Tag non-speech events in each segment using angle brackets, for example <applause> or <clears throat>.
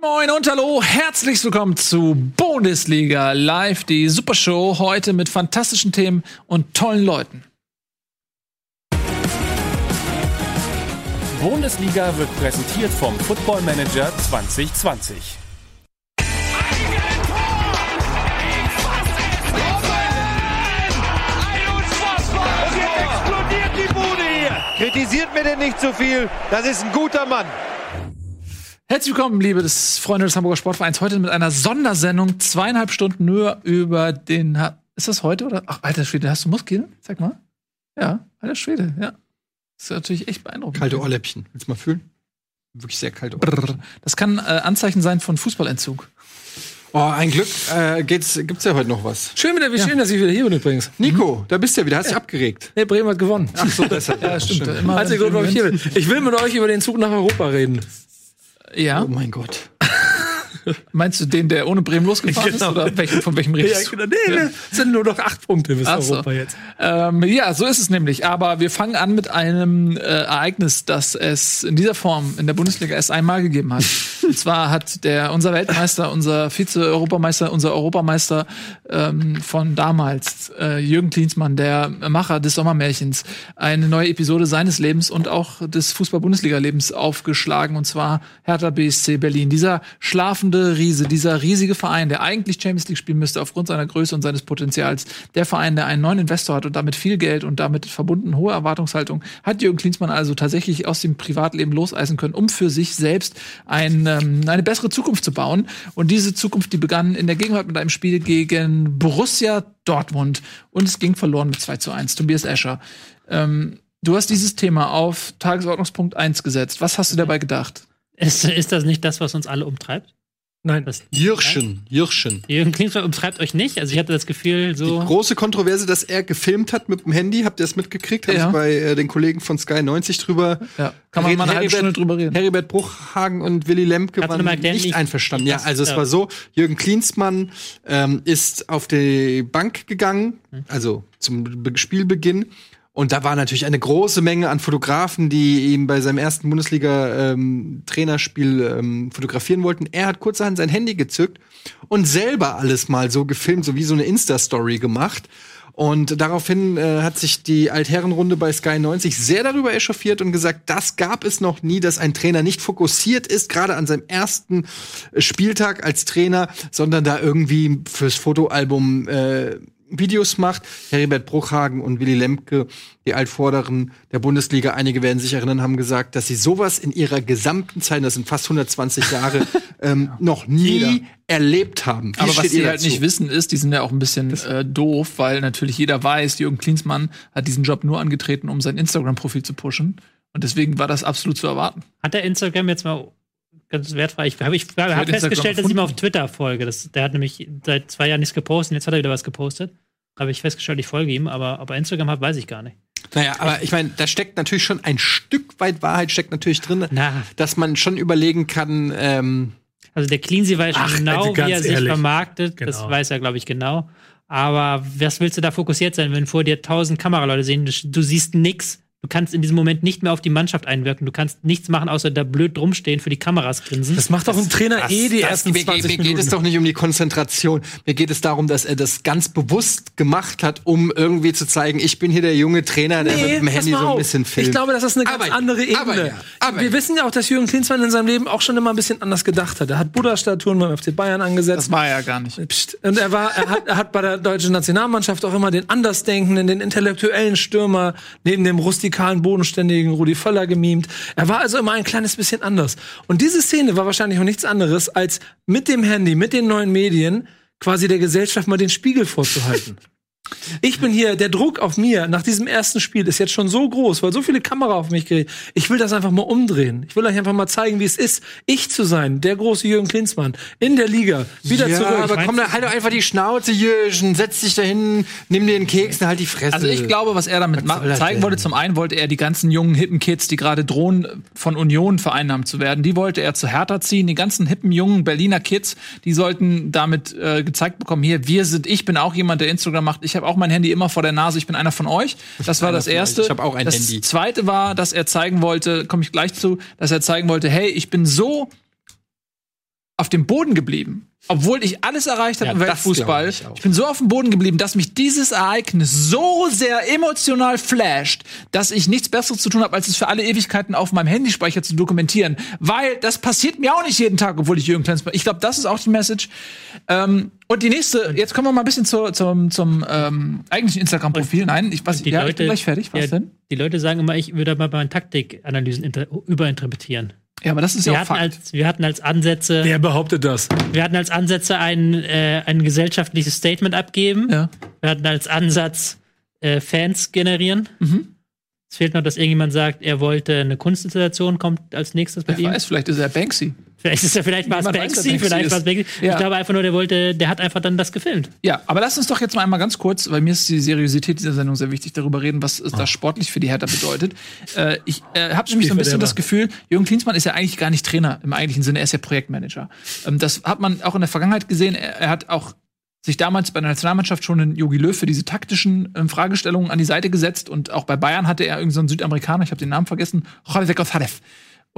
Moin und hallo, herzlich willkommen zu Bundesliga Live, die Supershow heute mit fantastischen Themen und tollen Leuten. Bundesliga wird präsentiert vom Football Manager 2020. explodiert die Bude hier. Kritisiert mir denn nicht zu viel. Das ist ein guter Mann. Herzlich willkommen, liebe des Freunde des Hamburger Sportvereins, heute mit einer Sondersendung, zweieinhalb Stunden nur über den. Ha ist das heute oder? Ach, alter Schwede, hast du Muskeln? Sag mal. Ja, alter Schwede, ja. Das ist natürlich echt beeindruckend. Kalte Ohrläppchen. Willst du mal fühlen? Wirklich sehr kalt. Das kann äh, Anzeichen sein von Fußballentzug. Oh, ein Glück äh, geht's, gibt's ja heute noch was. Schön, wieder, wie schön, dass ich wieder hier bin übrigens. Nico, da bist du ja wieder. Hast dich abgeregt. Nee, Bremen hat gewonnen. Ach so, deshalb. <laughs> Ja, stimmt. Immer Einziger Grund, warum ich hier bin. Ich will mit euch über den Zug nach Europa reden. Ja. Oh mein Gott. <laughs> Meinst du den, der ohne Bremen losgefahren Genau. ist? Oder welchen, von welchem redest du? genau. Nee, nee, es sind nur noch acht Punkte bis Ach so. Europa jetzt. Ähm, ja, so ist es nämlich. Aber wir fangen an mit einem äh, Ereignis, das es in dieser Form in der Bundesliga erst einmal gegeben hat. <laughs> Und zwar hat der unser Weltmeister, unser Vize-Europameister, unser Europameister ähm, von damals, äh, Jürgen Klinsmann, der Macher des Sommermärchens, eine neue Episode seines Lebens und auch des Fußball-Bundesliga-Lebens aufgeschlagen. Und zwar Hertha BSC Berlin. Dieser schlafende Riese, dieser riesige Verein, der eigentlich Champions League spielen müsste aufgrund seiner Größe und seines Potenzials, der Verein, der einen neuen Investor hat und damit viel Geld und damit verbunden hohe Erwartungshaltung, hat Jürgen Klinsmann also tatsächlich aus dem Privatleben loseisen können, um für sich selbst ein, ähm, eine bessere Zukunft zu bauen. Und diese Zukunft, die begann in der Gegenwart mit einem Spiel gegen Borussia Dortmund und es ging verloren mit 2 zu 1. Tobias Escher. Ähm, du hast dieses Thema auf Tagesordnungspunkt 1 gesetzt. Was hast du dabei gedacht? Ist, ist das nicht das, was uns alle umtreibt? Nein. Das, Jirschen, Jirschen. Jürgen Klinsmann umtreibt euch nicht? Also ich hatte das Gefühl, Die so. große Kontroverse, dass er gefilmt hat mit dem Handy, habt ihr das mitgekriegt? Ja. sich bei äh, den Kollegen von Sky 90 drüber. Ja, kann man mal eine halbe Stunde drüber reden. Heribert Bruchhagen und Willy Lemke Kannst waren nicht einverstanden. Ja, also es ja. war so, Jürgen Klinsmann ähm, ist auf die Bank gegangen, Hm. also zum Be Spielbeginn. Und da war natürlich eine große Menge an Fotografen, die ihn bei seinem ersten Bundesliga-Trainerspiel ähm, fotografieren wollten. Er hat kurzerhand sein Handy gezückt und selber alles mal so gefilmt, so wie so eine Insta-Story gemacht. Und daraufhin äh, hat sich die Altherrenrunde bei Sky 90 sehr darüber echauffiert und gesagt, das gab es noch nie, dass ein Trainer nicht fokussiert ist, gerade an seinem ersten äh, Spieltag als Trainer, sondern da irgendwie fürs Fotoalbum äh, Videos macht. Heribert Bruchhagen und Willy Lemke, die Altvorderen der Bundesliga, einige werden sich erinnern, haben gesagt, dass sie sowas in ihrer gesamten Zeit, das sind fast 120 Jahre, <laughs> ähm, noch nie Jeder. erlebt haben. Wie Aber was sie halt nicht wissen ist, die sind ja auch ein bisschen äh, doof, weil natürlich jeder weiß, Jürgen Klinsmann hat diesen Job nur angetreten, um sein Instagram-Profil zu pushen. Und deswegen war das absolut zu erwarten. Hat der Instagram jetzt mal ganz wertfrei? Ich habe ich hab Instagram festgestellt, dass ich mal auf. Twitter folge. Das, der hat nämlich seit zwei Jahren nichts gepostet und jetzt hat er wieder was gepostet. Habe ich festgestellt, ich folge ihm, aber ob er Instagram hat, weiß ich gar nicht. Naja, aber ich meine, da steckt natürlich schon ein Stück weit Wahrheit steckt natürlich drin, Na. dass man schon überlegen kann, ähm, Also der Cleansy weiß schon Ach, genau, also wie er sich ehrlich. vermarktet. Das Genau. weiß er, glaube ich, genau. Aber was willst du da fokussiert sein, wenn vor dir tausend Kameraleute sehen? Du, du siehst nix. Du kannst in diesem Moment nicht mehr auf die Mannschaft einwirken. Du kannst nichts machen, außer da blöd rumstehen, für die Kameras grinsen. Das macht doch ein Trainer eh die das, ersten mir, 20 mir geht Minuten. es doch nicht um die Konzentration. Mir geht es darum, dass er das ganz bewusst gemacht hat, um irgendwie zu zeigen, ich bin hier der junge Trainer, der mit dem Handy so ein bisschen filmt. Ich glaube, das ist eine ganz Aber- andere Ebene. aber ja, aber Wir ja. wissen ja auch, dass Jürgen Klinsmann in seinem Leben auch schon immer ein bisschen anders gedacht hat. Er hat Buddha-Statuen beim FC Bayern angesetzt. Das war er ja gar nicht. Psst. Und er war, er hat, er hat bei der deutschen Nationalmannschaft auch immer den Andersdenkenden, den intellektuellen Stürmer neben dem rustikalen, bodenständigen Rudi Völler gemimt. Er war also immer ein kleines bisschen anders. Und diese Szene war wahrscheinlich auch nichts anderes, als mit dem Handy, mit den neuen Medien quasi der Gesellschaft mal den Spiegel vorzuhalten. <laughs> Ich bin hier, der Druck auf mir nach diesem ersten Spiel ist jetzt schon so groß, weil so viele Kamera auf mich gerichtet. Ich will das einfach mal umdrehen. Ich will euch einfach mal zeigen, wie es ist, ich zu sein, der große Jürgen Klinsmann, in der Liga, wieder ja, zurück. aber komm, da halt doch einfach die Schnauze, Jürgen, setz dich dahin, nimm dir den Keks, dann halt die Fresse. Also ich glaube, was er damit das zeigen wollte, zum einen wollte er die ganzen jungen, hippen Kids, die gerade drohen, von Union vereinnahmt zu werden, die wollte er zu Hertha ziehen. Die ganzen hippen, jungen Berliner Kids, die sollten damit äh, gezeigt bekommen, hier, wir sind, ich bin auch jemand, der Instagram macht. Ich habe auch mein Handy immer vor der Nase, ich bin einer von euch. Das war das. Erste. Ich hab auch ein das Handy. Zweite war, dass er zeigen wollte, komme ich gleich zu, dass er zeigen wollte, hey, ich bin so auf dem Boden geblieben. Obwohl ich alles erreicht habe Ja, im Weltfußball. ich. Ich bin so auf dem Boden geblieben, dass mich dieses Ereignis so sehr emotional flasht, dass ich nichts Besseres zu tun habe, als es für alle Ewigkeiten auf meinem Handyspeicher zu dokumentieren. Weil das passiert mir auch nicht jeden Tag, obwohl ich Jürgen Klinsmann. Ich glaube, das ist auch die Message. Ähm, und die nächste, jetzt kommen wir mal ein bisschen zur, zum, zum ähm, eigentlichen Instagram-Profil. Nein, ich, was, Die ja, ich Leute, bin gleich fertig. Was ja, denn? Die Leute sagen immer, ich würde mal meine Taktikanalysen inter- überinterpretieren. Ja, aber das ist Wir ja auch hatten, Fakt. als, wir hatten als Ansätze, Wer behauptet das? wir hatten als Ansätze ein, äh, ein gesellschaftliches Statement abgeben. ja. Wir hatten als Ansatz äh, Fans generieren. Mhm. Es fehlt noch, dass irgendjemand sagt, er wollte eine Kunstinstallation, kommt als nächstes bei Wer ihm. weiß, vielleicht ist er Banksy. Vielleicht ist er vielleicht war es weiß, Banksy, Banksy vielleicht war es. Banksy. Ja. Ich glaube einfach nur, der wollte, der hat einfach dann das gefilmt. Ja, aber lass uns doch jetzt mal einmal ganz kurz, weil mir ist die Seriosität dieser Sendung sehr wichtig, darüber reden, was es das sportlich für die Hertha bedeutet. <laughs> Äh, ich äh, habe nämlich so ein bisschen das Gefühl, Jürgen Klinsmann ist ja eigentlich gar nicht Trainer im eigentlichen Sinne, er ist ja Projektmanager. Ähm, das hat man auch in der Vergangenheit gesehen. Er, er hat auch sich damals bei der Nationalmannschaft schon in Jogi Löw für diese taktischen ähm, Fragestellungen an die Seite gesetzt und auch bei Bayern hatte er irgendeinen so einen Südamerikaner, ich habe den Namen vergessen, Jorge González.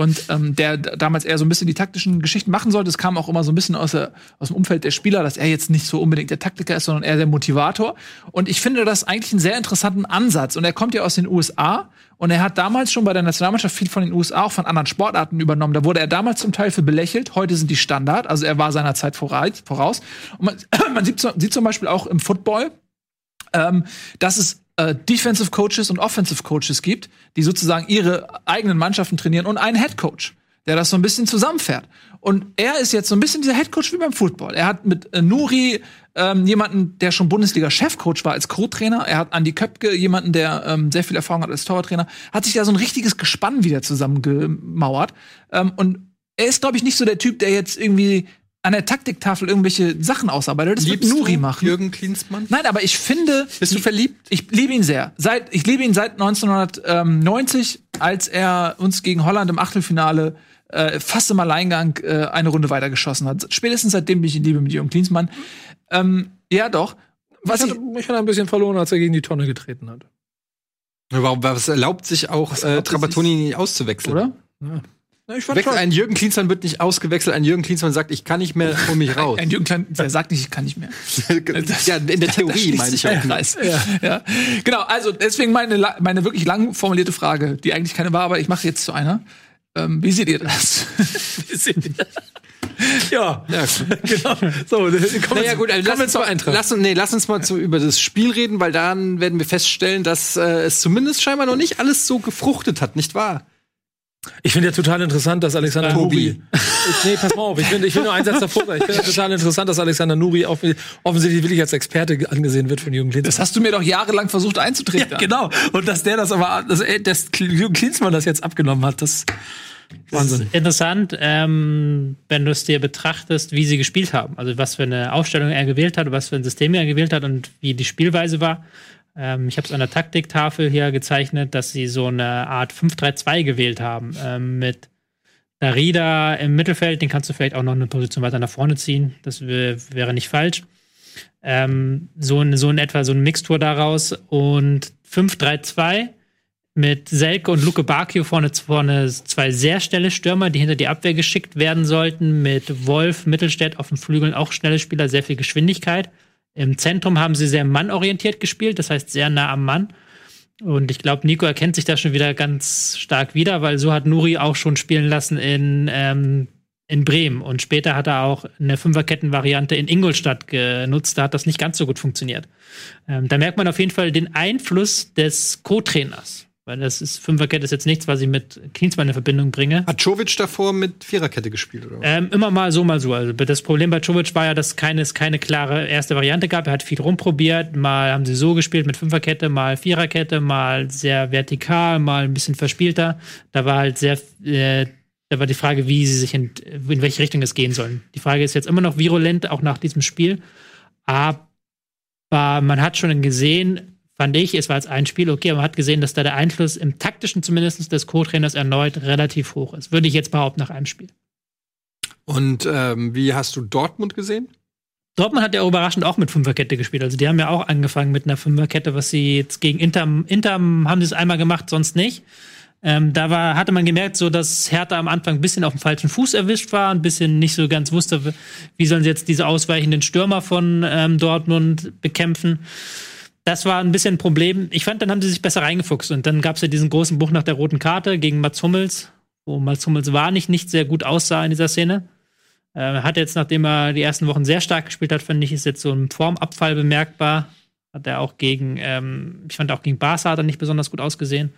Und ähm, der damals eher so ein bisschen die taktischen Geschichten machen sollte. Es kam auch immer so ein bisschen aus, der, aus dem Umfeld der Spieler, dass er jetzt nicht so unbedingt der Taktiker ist, sondern eher der Motivator. Und ich finde das eigentlich einen sehr interessanten Ansatz. Und er kommt ja aus den USA und er hat damals schon bei der Nationalmannschaft viel von den USA, auch von anderen Sportarten übernommen. Da wurde er damals zum Teil für belächelt. Heute sind die Standard. Also er war seiner Zeit voraus. Und man, <clears throat> man sieht, sieht zum Beispiel auch im Football, ähm, dass es äh, Defensive Coaches und Offensive Coaches gibt, die sozusagen ihre eigenen Mannschaften trainieren und einen Head Coach, der das so ein bisschen zusammenfährt. Und er ist jetzt so ein bisschen dieser Head Coach wie beim Football. Er hat mit äh, Nuri ähm, jemanden, der schon Bundesliga-Chefcoach war als Co-Trainer. Er hat Andi Köpke, jemanden, der ähm, sehr viel Erfahrung hat als Torwarttrainer. Hat sich da so ein richtiges Gespann wieder zusammengemauert. Ähm, und er ist, glaube ich, nicht so der Typ, der jetzt irgendwie an der Taktiktafel irgendwelche Sachen ausarbeitet. Das wird Nuri machen. Jürgen Klinsmann? Nein, aber ich finde. Bist du verliebt? Ich liebe ihn sehr. Seit, ich liebe ihn seit 1990, als er uns gegen Holland im Achtelfinale äh, fast im Alleingang äh, eine Runde weitergeschossen hat. Spätestens seitdem bin ich in Liebe mit Jürgen Klinsmann. Ähm, ja, doch. Was Ich ich, hatte, ich hatte ein bisschen verloren, als er gegen die Tonne getreten hat. Warum, was erlaubt sich auch äh, erlaubt Trapattoni nicht auszuwechseln? oder? Ja, ich fand Wechsel, ein Jürgen Klinsmann wird nicht ausgewechselt, ein Jürgen Klinsmann sagt, ich kann nicht mehr, hol mich <laughs> raus. Ein Jürgen der sagt nicht, ich kann nicht mehr. <laughs> ja, in der <laughs> Theorie meine ich auch. ein Kreis. Ja. Genau, also deswegen meine, meine wirklich lang formulierte Frage, die eigentlich keine war, aber ich mache jetzt zu einer. Ähm, wie seht ihr das? wie seht ihr das? ja, Ja, genau. So, komm, Naja, gut, also lass, uns mal, lass, nee, lass uns mal zu, über das Spiel reden, weil dann werden wir feststellen, dass äh, es zumindest scheinbar noch nicht alles so gefruchtet hat, nicht wahr? Ich finde ja total interessant, dass Alexander Tobi. Nuri. Ich, <laughs> nee, pass mal auf, ich will, ich will nur einen Satz davor. Ich finde ja <laughs> total interessant, dass Alexander Nuri off offensichtlich wirklich als Experte angesehen wird von Jürgen Klinsmann. Das hast du mir doch jahrelang versucht einzutreten. ja, genau. Und dass der das aber, dass, dass Jürgen Klinsmann das jetzt abgenommen hat, das Wahnsinn. Interessant, ähm, wenn du es dir betrachtest, wie sie gespielt haben. Also was für eine Aufstellung er gewählt hat, was für ein System er gewählt hat und wie die Spielweise war. Ähm, ich habe es an der Taktiktafel hier gezeichnet, dass sie so eine Art 5-3-2 gewählt haben. Ähm, mit Darida im Mittelfeld, den kannst du vielleicht auch noch eine Position weiter nach vorne ziehen. Das wär, wäre nicht falsch. Ähm, so, in, so in etwa so ein Mixtur daraus. Und 5-3-2 mit Selke und Luke Bakio vorne, vorne zwei sehr schnelle Stürmer, die hinter die Abwehr geschickt werden sollten, mit Wolf, Mittelstädt auf den Flügeln auch schnelle Spieler, sehr viel Geschwindigkeit. Im Zentrum haben sie sehr mannorientiert gespielt, das heißt sehr nah am Mann. Und ich glaube, Nico erkennt sich da schon wieder ganz stark wieder, weil so hat Nuri auch schon spielen lassen in, ähm, in Bremen. Und später hat er auch eine Fünferketten-Variante in Ingolstadt genutzt. Da hat das nicht ganz so gut funktioniert. Ähm, da merkt man auf jeden Fall den Einfluss des Co-Trainers. Weil das ist, Fünferkette ist jetzt nichts, was ich mit Klinsmann in Verbindung bringe. Hat Czovic davor mit Viererkette gespielt, oder? Ähm, immer mal so, mal so. Also das Problem bei Czovic war ja, dass keine, es keine klare erste Variante gab. Er hat viel rumprobiert. Mal haben sie so gespielt mit Fünferkette, mal Viererkette, mal sehr vertikal, mal ein bisschen verspielter. Da war halt sehr, äh, da war die Frage, wie sie sich in, in welche Richtung es gehen sollen. Die Frage ist jetzt immer noch virulent, auch nach diesem Spiel. Aber man hat schon gesehen, fand ich, es war jetzt ein Spiel, okay, aber man hat gesehen, dass da der Einfluss im taktischen zumindest des Co-Trainers erneut relativ hoch ist. Würde ich jetzt behaupten nach einem Spiel. Und ähm, wie hast du Dortmund gesehen? Dortmund hat ja überraschend auch mit Fünferkette gespielt. Also die haben ja auch angefangen mit einer Fünferkette, was sie jetzt gegen Inter, Inter haben sie es einmal gemacht, sonst nicht. Ähm, da war, hatte man gemerkt, so dass Hertha am Anfang ein bisschen auf dem falschen Fuß erwischt war, ein bisschen nicht so ganz wusste, wie sollen sie jetzt diese ausweichenden Stürmer von ähm, Dortmund bekämpfen. Das war ein bisschen ein Problem. Ich fand, dann haben sie sich besser reingefuchst. Und dann gab es ja diesen großen Bruch nach der roten Karte gegen Mats Hummels, wo Mats Hummels war nicht, nicht sehr gut aussah in dieser Szene. Äh, hat jetzt, nachdem er die ersten Wochen sehr stark gespielt hat, finde ich, ist jetzt so ein Formabfall bemerkbar. Hat er auch gegen, ähm, ich fand auch gegen Barca hat er nicht besonders gut ausgesehen.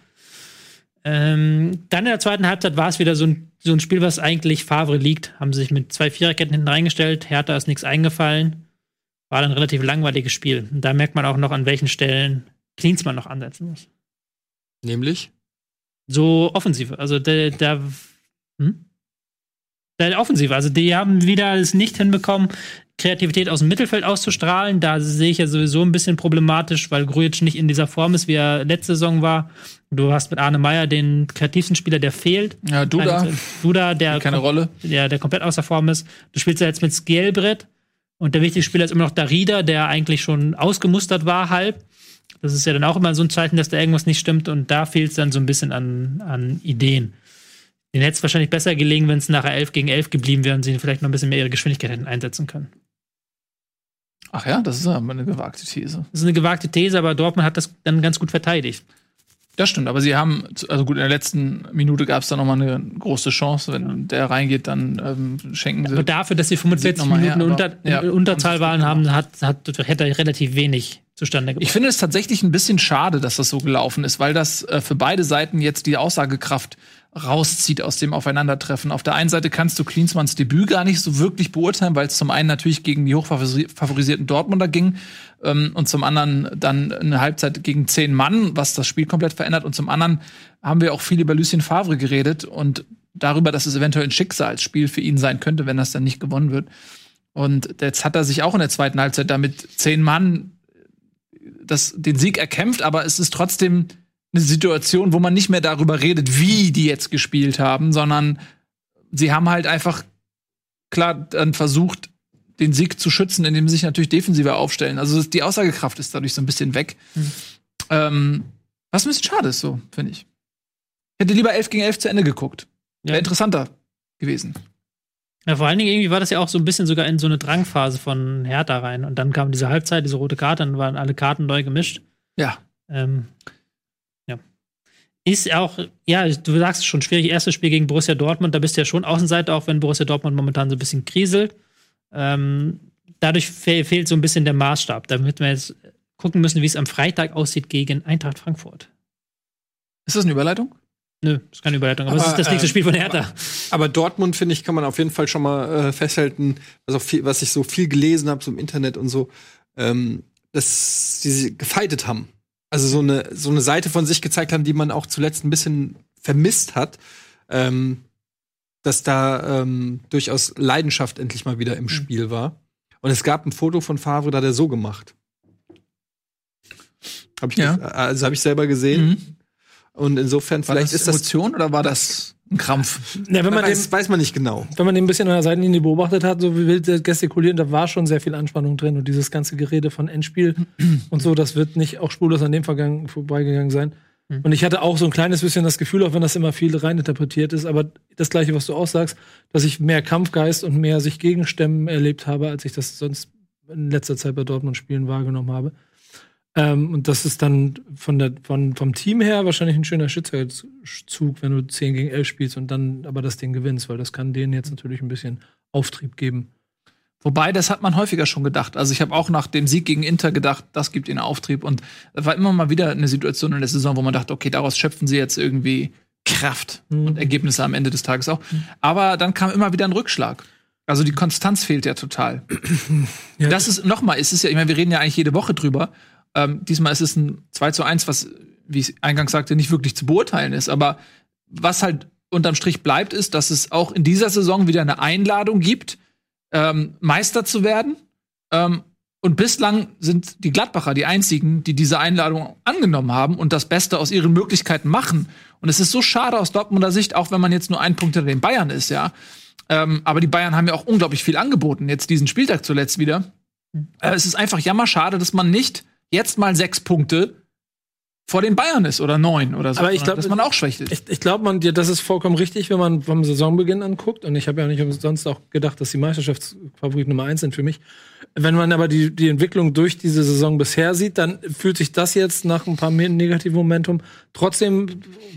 Ähm, dann in der zweiten Halbzeit war es wieder so ein, so ein Spiel, was eigentlich Favre liegt. Haben sich mit zwei Viererketten hinten reingestellt. Hertha ist nichts eingefallen. War dann ein relativ langweiliges Spiel. Und da merkt man auch noch, an welchen Stellen Klinsmann noch ansetzen muss. Nämlich? So offensiv. Also der, der hm? der Offensive. Also die haben wieder es nicht hinbekommen, Kreativität aus dem Mittelfeld auszustrahlen. Da sehe ich ja sowieso ein bisschen problematisch, weil Grujic nicht in dieser Form ist, wie er letzte Saison war. Du hast mit Arne Meyer den kreativsten Spieler, der fehlt. Ja, Duda. Duda, der Keine Rolle. Der, der komplett außer Form ist. Du spielst ja jetzt mit Skelbrett und der wichtige Spieler ist immer noch Darida, der eigentlich schon ausgemustert war, halb. Das ist ja dann auch immer so ein Zeichen, dass da irgendwas nicht stimmt und da fehlt es dann so ein bisschen an, an Ideen. Den hätte es wahrscheinlich besser gelegen, wenn es nachher 11 gegen 11 geblieben wäre und sie vielleicht noch ein bisschen mehr ihre Geschwindigkeit hätten einsetzen können. Ach ja, das ist aber eine gewagte These. Das ist eine gewagte These, aber Dortmund hat das dann ganz gut verteidigt. Das stimmt, aber sie haben, also gut, in der letzten Minute gab es da nochmal eine große Chance. Wenn der reingeht, dann ähm, schenken sie. Aber dafür, dass sie 45 noch mal Minuten her, unter, ja, in Unterzahl haben sie waren, gut haben, hat, hat, hätte er relativ wenig zustande gebracht. Ich finde es tatsächlich ein bisschen schade, dass das so gelaufen ist, weil das äh, für beide Seiten jetzt die Aussagekraft rauszieht aus dem Aufeinandertreffen. Auf der einen Seite kannst du Klinsmanns Debüt gar nicht so wirklich beurteilen, weil es zum einen natürlich gegen die hochfavorisierten Dortmunder ging ähm, und zum anderen dann eine Halbzeit gegen zehn Mann, was das Spiel komplett verändert. Und zum anderen haben wir auch viel über Lucien Favre geredet und darüber, dass es eventuell ein Schicksalsspiel für ihn sein könnte, wenn das dann nicht gewonnen wird. Und jetzt hat er sich auch in der zweiten Halbzeit damit zehn Mann das, den Sieg erkämpft, aber es ist trotzdem eine Situation, wo man nicht mehr darüber redet, wie die jetzt gespielt haben, sondern sie haben halt einfach klar dann versucht, den Sieg zu schützen, indem sie sich natürlich defensiver aufstellen. Also die Aussagekraft ist dadurch so ein bisschen weg. Ähm, was ein bisschen schade ist, so, finde ich. Ich hätte lieber 11 gegen 11 zu Ende geguckt. Wäre Ja. interessanter gewesen. Ja, vor allen Dingen irgendwie war das ja auch so ein bisschen sogar in so eine Drangphase von Hertha rein. Und dann kam diese Halbzeit, diese rote Karte, dann waren alle Karten neu gemischt. Ja. Ähm, ja. Ist auch, ja, du sagst es schon, schwierig. Erstes Spiel gegen Borussia Dortmund, da bist du ja schon Außenseiter, auch wenn Borussia Dortmund momentan so ein bisschen kriselt. Ähm, dadurch fe fehlt so ein bisschen der Maßstab. Da wird man jetzt gucken müssen, wie es am Freitag aussieht gegen Eintracht Frankfurt. Ist das eine Überleitung? Nö, ist keine Überleitung, aber, es Aber, ist das nächste äh, Spiel von Hertha. Aber Dortmund, finde ich, kann man auf jeden Fall schon mal äh, festhalten, was, auch viel, was ich so viel gelesen habe, so im Internet und so, ähm, dass sie gefeitet haben. Also so eine, so eine Seite von sich gezeigt haben, die man auch zuletzt ein bisschen vermisst hat. Ähm, dass da ähm, durchaus Leidenschaft endlich mal wieder im Spiel war. Und es gab ein Foto von Favre, da hat er so gemacht. Hab ich Ja. also habe ich selber gesehen. Und insofern, War vielleicht das ist das. Emotion oder war das ein Krampf? Ja, wenn man, den, weiß, weiß man nicht genau. wenn man den ein bisschen an der Seitenlinie beobachtet hat, so wie wild der gestikulieren, da war schon sehr viel Anspannung drin und dieses ganze Gerede von Endspiel und so, das wird nicht auch spurlos an dem vergangen, vorbeigegangen sein. Und ich hatte auch so ein kleines bisschen das Gefühl, auch wenn das immer viel reininterpretiert ist, aber das Gleiche, was du auch sagst, dass ich mehr Kampfgeist und mehr sich gegenstemmen erlebt habe, als ich das sonst in letzter Zeit bei Dortmund-Spielen wahrgenommen habe. Ähm, und das ist dann von der, von, vom Team her wahrscheinlich ein schöner Schicksalszug, wenn du 10 gegen 11 spielst und dann aber das Ding gewinnst, weil das kann denen jetzt natürlich ein bisschen Auftrieb geben. Wobei, das hat man häufiger schon gedacht. Also ich habe auch nach dem Sieg gegen Inter gedacht, das gibt ihnen Auftrieb. Und es war immer mal wieder eine Situation in der Saison, wo man dachte, okay, daraus schöpfen sie jetzt irgendwie Kraft und Ergebnisse am Ende des Tages auch. Aber dann kam immer wieder ein Rückschlag. Also die Konstanz fehlt ja total. <clears throat> Ja. Das ist nochmal, es ist ja, ich meine, wir reden ja eigentlich jede Woche drüber. Ähm, diesmal ist es ein 2 zu 1, was, wie ich eingangs sagte, nicht wirklich zu beurteilen ist. Aber was halt unterm Strich bleibt, ist, dass es auch in dieser Saison wieder eine Einladung gibt, ähm, Meister zu werden. Ähm, und bislang sind die Gladbacher die einzigen, die diese Einladung angenommen haben und das Beste aus ihren Möglichkeiten machen. Und es ist so schade aus Dortmunder Sicht, auch wenn man jetzt nur einen Punkt hinter den Bayern ist, ja. Ähm, aber die Bayern haben ja auch unglaublich viel angeboten, jetzt diesen Spieltag zuletzt wieder. Äh, es ist einfach jammerschade, dass man nicht jetzt mal sechs Punkte vor den Bayern ist oder neun oder so. Aber ich sondern glaub, dass man auch schwächelt. Ich, ich glaube, man, dir- das ist vollkommen richtig, wenn man vom Saisonbeginn anguckt. Und ich habe ja nicht umsonst auch gedacht, dass die Meisterschaftsfavorit Nummer eins sind für mich. Wenn man aber die, die Entwicklung durch diese Saison bisher sieht, dann fühlt sich das jetzt nach ein paar negativen Momentum trotzdem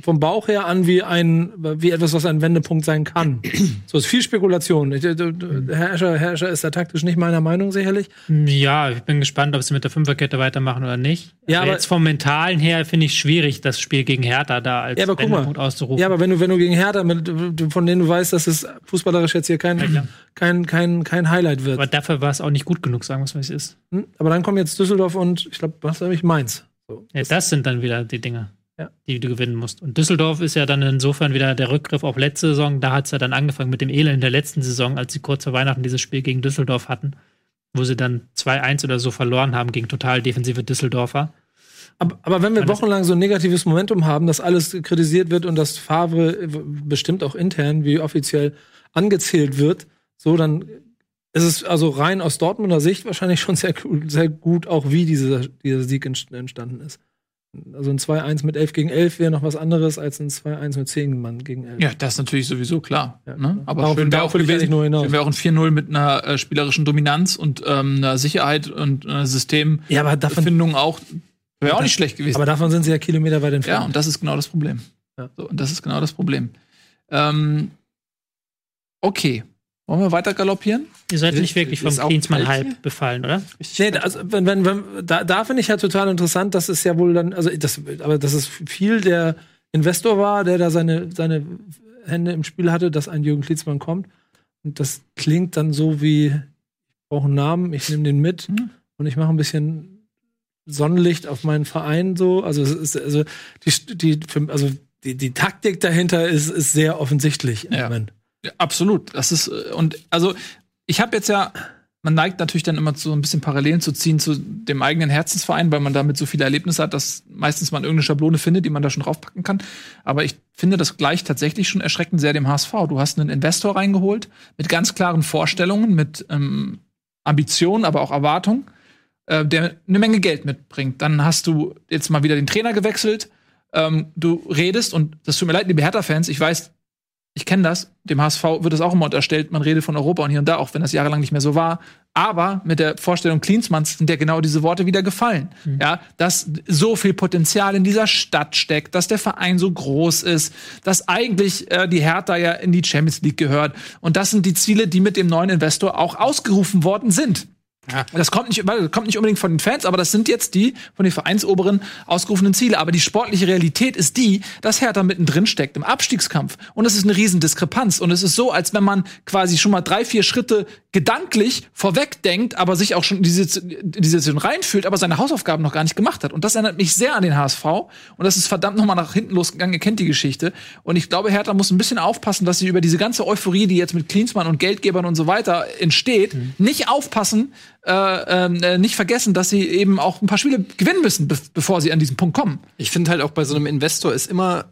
vom Bauch her an wie ein, wie etwas, was ein Wendepunkt sein kann. <clears throat> so ist viel Spekulation. Du- du- Herr Escher, Herr Escher ist da taktisch nicht meiner Meinung sicherlich. Ja, ich bin gespannt, ob sie mit der Fünferkette weitermachen oder nicht. Ja, aber aber- jetzt vom Mentalen her finde ich schwierig, das Spiel gegen Hertha da als Ja, aber guck mal. Wendepunkt auszurufen. Ja, aber wenn du, wenn du gegen Hertha, mit, von denen du weißt, dass es fußballerisch jetzt hier kein, kein, kein, kein Highlight wird. aber dafür war es auch nicht gut genug, sagen wir es, wie es ist. Hm? Aber dann kommen jetzt Düsseldorf und ich glaube, was habe ich Mainz. So. Ja, das sind dann wieder die Dinge, Ja. die du gewinnen musst. Und Düsseldorf ist ja dann insofern wieder der Rückgriff auf letzte Saison. Da hat es ja dann angefangen mit dem Elend der letzten Saison, als sie kurz vor Weihnachten dieses Spiel gegen Düsseldorf hatten, wo sie dann 2-1 oder so verloren haben gegen total defensive Düsseldorfer. Aber, aber wenn wir wochenlang so ein negatives Momentum haben, dass alles kritisiert wird und dass Favre bestimmt auch intern wie offiziell angezählt wird, so dann ist es also rein aus Dortmunder Sicht wahrscheinlich schon sehr, sehr gut, auch wie dieser, dieser Sieg entst- entstanden ist. Also ein 2-1 mit 11 gegen 11 wäre noch was anderes als ein 2-1 mit 10 Mann gegen 11. Ja, das ist natürlich sowieso klar. Ja. Ne? Aber Darauf- schön wäre auch gewesen, nur hinaus. schön wäre auch ein 4-0 mit einer äh, spielerischen Dominanz und ähm, einer Sicherheit und einer Systemfindung Ja, aber davon, auch. Wäre auch nicht schlecht gewesen. aber davon sind sie ja Kilometer weit ja, entfernt. und das ist genau das Problem. Ja. So, und das ist genau das Problem. Ähm, okay. Wollen wir weiter galoppieren? Ihr seid nicht wirklich vom Klinsmann-Hype befallen, oder? Nee, also wenn, wenn, wenn, da, da finde ich ja total interessant, dass es ja wohl dann, also das, aber dass es viel der Investor war, der da seine, seine Hände im Spiel hatte, dass ein Jürgen Klinsmann kommt. Und das klingt dann so wie, ich brauche einen Namen, ich nehme den mit Mhm. und ich mache ein bisschen Sonnenlicht auf meinen Verein so. Also es ist, also die, die, also die, die Taktik dahinter ist, ist sehr offensichtlich im Ja. Moment. Ja, absolut. Das ist äh, und also ich habe jetzt ja man neigt natürlich dann immer so ein bisschen Parallelen zu ziehen zu dem eigenen Herzensverein, weil man damit so viele Erlebnisse hat, dass meistens man irgendeine Schablone findet, die man da schon draufpacken kann. Aber ich finde das gleich tatsächlich schon erschreckend sehr dem HSV. Du hast einen Investor reingeholt mit ganz klaren Vorstellungen, mit ähm, Ambitionen, aber auch Erwartungen, äh, der eine Menge Geld mitbringt. Dann hast du jetzt mal wieder den Trainer gewechselt. Ähm, du redest und das tut mir leid, liebe Hertha-Fans, ich weiß, ich kenne das, dem HSV wird es auch immer unterstellt, man redet von Europa und hier und da, auch wenn das jahrelang nicht mehr so war. Aber mit der Vorstellung Klinsmanns sind ja genau diese Worte wieder gefallen. Ja, dass so viel Potenzial in dieser Stadt steckt, dass der Verein so groß ist, dass eigentlich äh, die Hertha ja in die Champions League gehört. Und das sind die Ziele, die mit dem neuen Investor auch ausgerufen worden sind. Das kommt nicht, das kommt nicht unbedingt von den Fans, aber das sind jetzt die von den Vereinsoberen ausgerufenen Ziele. Aber die sportliche Realität ist die, dass Hertha mittendrin steckt im Abstiegskampf. Und es ist eine Riesendiskrepanz. Und es ist so, als wenn man quasi schon mal drei, vier Schritte gedanklich vorwegdenkt, aber sich auch schon in diese, in diese Situation reinfühlt, aber seine Hausaufgaben noch gar nicht gemacht hat. Und das erinnert mich sehr an den HSV. Und das ist verdammt nochmal nach hinten losgegangen. Ihr kennt die Geschichte. Und ich glaube, Hertha muss ein bisschen aufpassen, dass sie über diese ganze Euphorie, die jetzt mit Klinsmann und Geldgebern und so weiter entsteht, nicht aufpassen, äh, ähm, äh, nicht vergessen, dass sie eben auch ein paar Spiele gewinnen müssen, be bevor sie an diesen Punkt kommen. Ich finde halt auch bei so einem Investor ist immer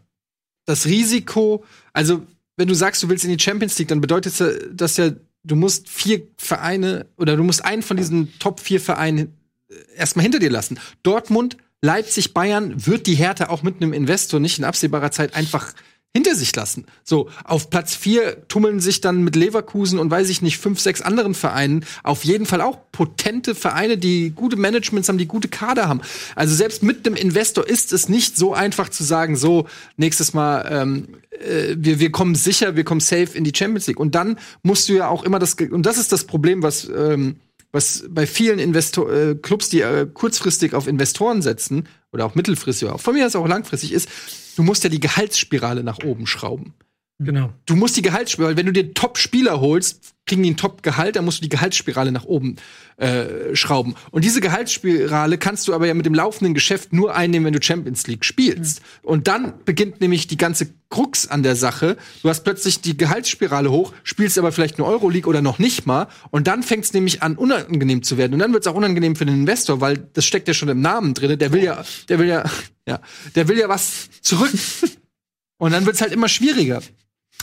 das Risiko, also wenn du sagst, du willst in die Champions League, dann bedeutet das ja- du musst vier Vereine oder du musst einen von diesen Top vier Vereinen äh, erstmal hinter dir lassen. Dortmund, Leipzig, Bayern wird die Härte auch mit einem Investor nicht in absehbarer Zeit einfach hinter sich lassen. So, auf Platz vier tummeln sich dann mit Leverkusen und weiß ich nicht, fünf, sechs anderen Vereinen auf jeden Fall auch potente Vereine, die gute Managements haben, die gute Kader haben. Also selbst mit einem Investor ist es nicht so einfach zu sagen, so, nächstes Mal, ähm, äh, wir, wir kommen sicher, wir kommen safe in die Champions League. Und dann musst du ja auch immer das, und das ist das Problem, was, ähm, was bei vielen Investor äh, Clubs, die äh, kurzfristig auf Investoren setzen, oder auch mittelfristig, oder auch von mir aus auch langfristig ist, du musst ja die Gehaltsspirale nach oben schrauben. Genau. Du musst die Gehaltsspirale, wenn du dir Top-Spieler holst, kriegen die ein Top-Gehalt, dann musst du die Gehaltsspirale nach oben äh, schrauben. Und diese Gehaltsspirale kannst du aber ja mit dem laufenden Geschäft nur einnehmen, wenn du Champions League spielst. Und dann beginnt nämlich die ganze Krux an der Sache. Du hast plötzlich die Gehaltsspirale hoch, spielst aber vielleicht eine Euroleague oder noch nicht mal. Und dann fängt es nämlich an, unangenehm zu werden. Und dann wird es auch unangenehm für den Investor, weil das steckt ja schon im Namen drin. Der will ja, der will ja, <laughs> ja, der will ja was zurück. <laughs> Und dann wird es halt immer schwieriger.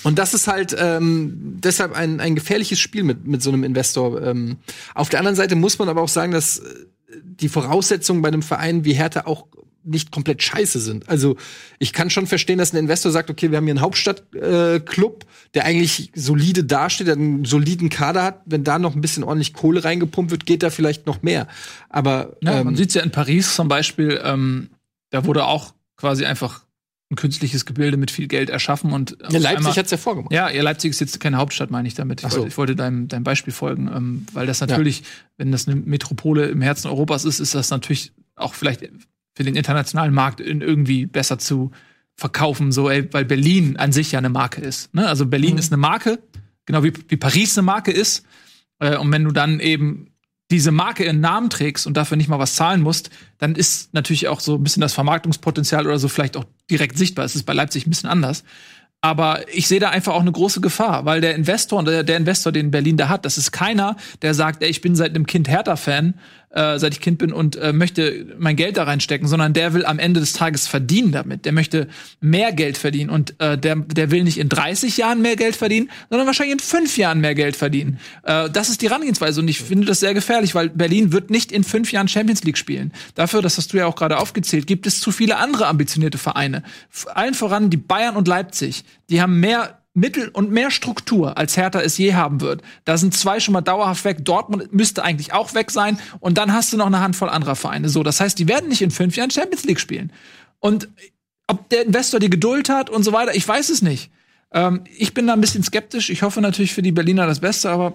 Und das ist halt ähm, deshalb ein, ein gefährliches Spiel mit, mit so einem Investor. Ähm, auf der anderen Seite muss man aber auch sagen, dass äh, die Voraussetzungen bei einem Verein wie Hertha auch nicht komplett scheiße sind. Also ich kann schon verstehen, dass ein Investor sagt, okay, wir haben hier einen Hauptstadtclub, äh, der eigentlich solide dasteht, der einen soliden Kader hat. Wenn da noch ein bisschen ordentlich Kohle reingepumpt wird, geht da vielleicht noch mehr. Aber Ja, ähm, man sieht's ja in Paris zum Beispiel, ähm, da wurde auch quasi einfach ein künstliches Gebilde mit viel Geld erschaffen und ja, Leipzig einmal- hat's ja vorgemacht. Ja, ja, Leipzig ist jetzt keine Hauptstadt, meine ich damit. Ich, so. wollte, ich wollte deinem, deinem Beispiel folgen, ähm, weil das natürlich, wenn das eine Metropole im Herzen Europas ist, ist das natürlich auch vielleicht für den internationalen Markt in irgendwie besser zu verkaufen, so, ey, weil Berlin an sich ja eine Marke ist. Ne? Also Berlin ist eine Marke, genau wie, wie Paris eine Marke ist. Äh, und wenn du dann eben diese Marke in Namen trägst und dafür nicht mal was zahlen musst, dann ist natürlich auch so ein bisschen das Vermarktungspotenzial oder so vielleicht auch direkt sichtbar. Es ist bei Leipzig ein bisschen anders. Aber ich sehe da einfach auch eine große Gefahr, weil der Investor, der, der Investor, den Berlin da hat, das ist keiner, der sagt, ey, ich bin seit einem Kind Hertha-Fan, äh, seit ich Kind bin und äh, möchte mein Geld da reinstecken, sondern der will am Ende des Tages verdienen damit. Der möchte mehr Geld verdienen und äh, der, der will nicht in 30 Jahren mehr Geld verdienen, sondern wahrscheinlich in fünf Jahren mehr Geld verdienen. Äh, das ist die Herangehensweise und ich finde das sehr gefährlich, weil Berlin wird nicht in fünf Jahren Champions League spielen. Dafür, das hast du ja auch gerade aufgezählt, gibt es zu viele andere ambitionierte Vereine. Allen voran die Bayern und Leipzig. Die haben mehr Mittel und mehr Struktur, als Hertha es je haben wird. Da sind zwei schon mal dauerhaft weg. Dortmund müsste eigentlich auch weg sein. Und dann hast du noch eine Handvoll anderer Vereine. So, das heißt, die werden nicht in fünf Jahren Champions League spielen. Und ob der Investor die Geduld hat und so weiter, ich weiß es nicht. Ähm, ich bin da ein bisschen skeptisch. Ich hoffe natürlich für die Berliner das Beste, aber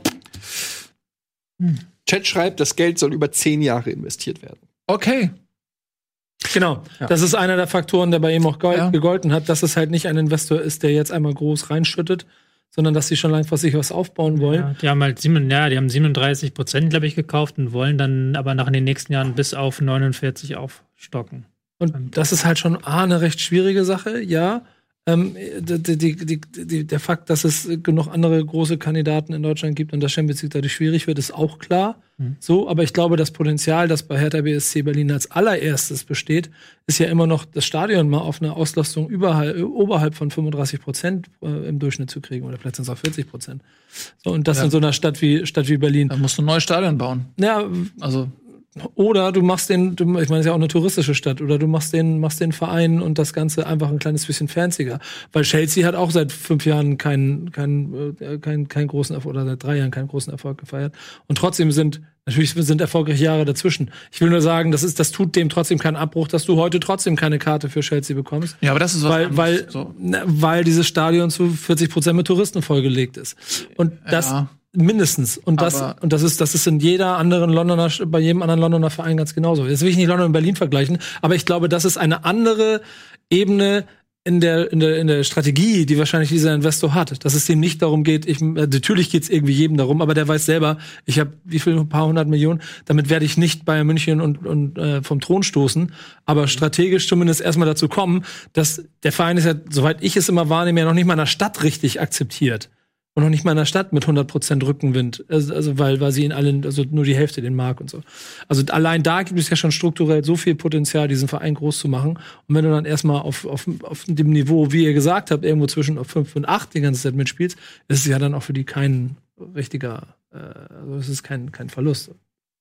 Chat schreibt, das Geld soll über zehn Jahre investiert werden. okay. Genau. Das ist einer der Faktoren, der bei ihm auch Ja. gegolten hat, dass es halt nicht ein Investor ist, der jetzt einmal groß reinschüttet, sondern dass sie schon langfristig was aufbauen wollen. Ja, die haben halt sieben, ja, die haben 37 Prozent, glaube ich, gekauft und wollen dann aber nach in den nächsten Jahren bis auf 49 aufstocken. Und das ist halt schon A, eine recht schwierige Sache, ja. Ähm, die, die, die, der Fakt, dass es genug andere große Kandidaten in Deutschland gibt und das Champions League dadurch schwierig wird, ist auch klar. So, aber ich glaube, das Potenzial, das bei Hertha BSC Berlin als allererstes besteht, ist ja immer noch das Stadion mal auf eine Auslastung überhalb, oberhalb von 35 Prozent äh, im Durchschnitt zu kriegen oder vielleicht sind es auch 40 Prozent. So, und das Ja. in so einer Stadt wie, Stadt wie Berlin. Da musst du ein neues Stadion bauen. Ja, Also, oder du machst den, du, ich meine, es ist ja auch eine touristische Stadt, oder du machst den, machst den Verein und das Ganze einfach ein kleines bisschen fancier. Weil Chelsea hat auch seit fünf Jahren keinen, keinen, äh, keinen, keinen großen Erfolg, oder seit drei Jahren keinen großen Erfolg gefeiert. Und trotzdem sind, natürlich sind erfolgreiche Jahre dazwischen. Ich will nur sagen, das ist, das tut dem trotzdem keinen Abbruch, dass du heute trotzdem keine Karte für Chelsea bekommst. ja, aber das ist was Weil, weil, so. na, weil dieses Stadion zu 40 Prozent mit Touristen vollgelegt ist. Und das Ja. Mindestens. Und das, Aber- und das ist, das ist in jeder anderen Londoner, bei jedem anderen Londoner Verein ganz genauso. Jetzt will ich nicht London und Berlin vergleichen, aber ich glaube, das ist eine andere Ebene in der, in der, in der Strategie, die wahrscheinlich dieser Investor hat. Dass es dem nicht darum geht, ich, äh, natürlich geht es irgendwie jedem darum, aber der weiß selber, ich habe wie viel, ein paar hundert Millionen, damit werde ich nicht Bayern München und, und äh, vom Thron stoßen, aber strategisch zumindest erstmal dazu kommen, dass der Verein ist ja, soweit ich es immer wahrnehme, ja noch nicht mal in der Stadt richtig akzeptiert. Und noch nicht mal in der Stadt mit 100% Rückenwind. Also, also weil, weil sie in allen, also nur die Hälfte den mag und so. Also allein da gibt es ja schon strukturell so viel Potenzial, diesen Verein groß zu machen. Und wenn du dann erstmal auf, auf, auf dem Niveau, wie ihr gesagt habt, irgendwo zwischen 5 und 8 die ganze Zeit mitspielst, ist es ja dann auch für die kein richtiger, äh, also es ist kein, kein Verlust.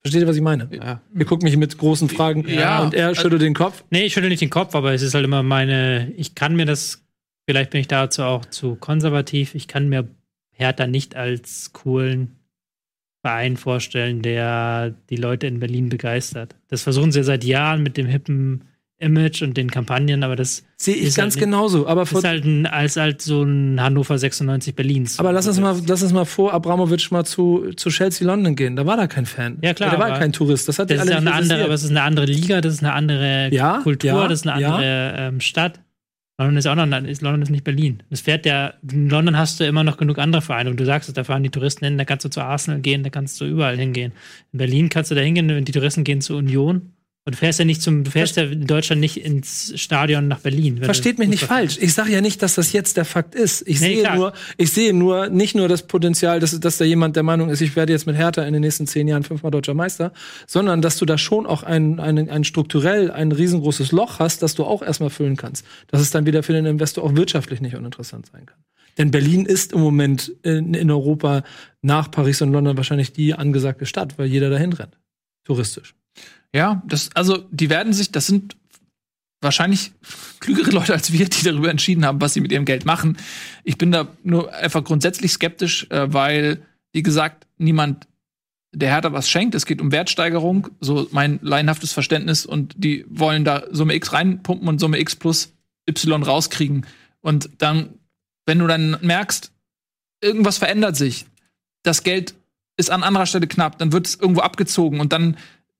Versteht ihr, was ich meine? Ja. Ihr guckt mich mit großen Fragen Ja. und er schüttelt den Kopf. Nee, ich schüttel nicht den Kopf, aber es ist halt immer meine, ich kann mir das, vielleicht bin ich dazu auch zu konservativ, ich kann mir Hertha nicht als coolen Verein vorstellen, der die Leute in Berlin begeistert. Das versuchen sie ja seit Jahren mit dem hippen Image und den Kampagnen, aber das Sehe ich Ist halt ganz nicht- genauso. Aber ist halt ein, als halt so ein Hannover 96 Berlins. Aber lass uns mal, lass uns mal vor Abramovic mal zu, zu Chelsea London gehen. Da war da kein Fan. Ja, klar, Da war kein Tourist. Das hat Das ist ja eine andere, aber es ist eine andere Liga, das ist eine andere Ja, Kultur, ja, das ist eine ja. andere ähm, Stadt. London ist auch noch, ist, London ist nicht Berlin. Das fährt ja, in London hast du immer noch genug andere Vereine und du sagst es, da fahren die Touristen hin, da kannst du zu Arsenal gehen, da kannst du überall hingehen. In Berlin kannst du da hingehen und die Touristen gehen zur Union. Und du fährst ja nicht zum, du fährst ja in Deutschland nicht ins Stadion nach Berlin. Versteht mich nicht falsch. Ich sage ja nicht, dass das jetzt der Fakt ist. Ich Nee, sehe klar. nur, ich sehe nur nicht nur das Potenzial, dass, dass da jemand der Meinung ist, ich werde jetzt mit Hertha in den nächsten zehn Jahren fünfmal deutscher Meister, sondern dass du da schon auch ein, ein, ein strukturell ein riesengroßes Loch hast, das du auch erstmal füllen kannst. Dass es dann wieder für den Investor auch wirtschaftlich nicht uninteressant sein kann. Denn Berlin ist im Moment in, in Europa nach Paris und London wahrscheinlich die angesagte Stadt, weil jeder dahin rennt. Touristisch. Ja, das, also die werden sich, das sind wahrscheinlich klügere Leute als wir, die darüber entschieden haben, was sie mit ihrem Geld machen. Ich bin da nur einfach grundsätzlich skeptisch, äh, weil, wie gesagt, niemand der Hertha was schenkt. Es geht um Wertsteigerung, so mein laienhaftes Verständnis. Und die wollen da Summe X reinpumpen und Summe X plus Y rauskriegen. Und dann, wenn du dann merkst, irgendwas verändert sich, das Geld ist an anderer Stelle knapp, dann wird es irgendwo abgezogen und dann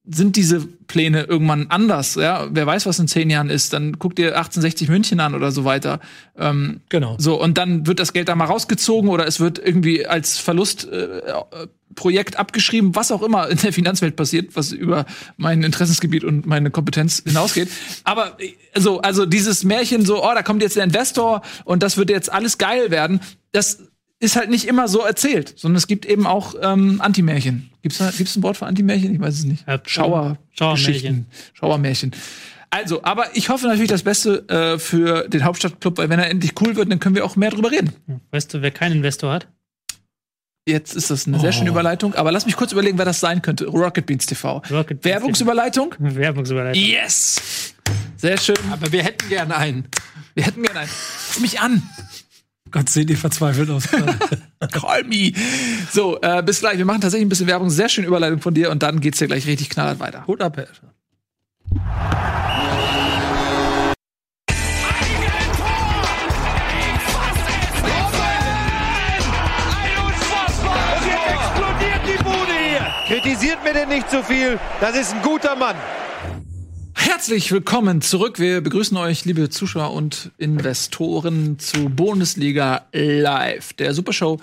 sind diese Pläne irgendwann anders. Ja, wer weiß, was in zehn Jahren ist. Dann guck dir 1860 München an oder so weiter. Ähm, Genau. so und dann wird das Geld da mal rausgezogen oder es wird irgendwie als Verlustprojekt abgeschrieben, was auch immer in der Finanzwelt passiert, was über mein Interessensgebiet und meine Kompetenz hinausgeht. Aber äh, so, also dieses Märchen so, oh, da kommt jetzt der Investor und das wird jetzt alles geil werden. Das ist halt nicht immer so erzählt, sondern es gibt eben auch ähm, Antimärchen. Gibt's da, gibt's ein Wort für Antimärchen? Ich weiß es nicht. Ja, Schauer, Schauermärchen. Schauermärchen. Also, aber ich hoffe natürlich das Beste äh, für den Hauptstadtclub, weil wenn er endlich cool wird, dann können wir auch mehr drüber reden. Weißt du, wer keinen Investor hat? Jetzt ist das eine sehr schöne Überleitung, aber lass mich kurz überlegen, wer das sein könnte. Rocket Beans TV. Rocket Beans Werbungsüberleitung? Werbungsüberleitung. Yes! Sehr schön. Aber wir hätten gerne einen. Wir hätten gerne einen. Ruf mich an. Gott, sehen die verzweifelt aus. <laughs> Call me. So, äh, bis gleich. Wir machen tatsächlich ein bisschen Werbung. Sehr schöne Überleitung von dir und dann geht's hier gleich richtig knallhart weiter. Hut ab, Herr. Und jetzt explodiert die Bude hier. Kritisiert mir denn nicht zu viel. Das ist ein guter Mann. Herzlich willkommen zurück. Wir begrüßen euch, liebe Zuschauer und Investoren, zu Bundesliga Live, der Supershow.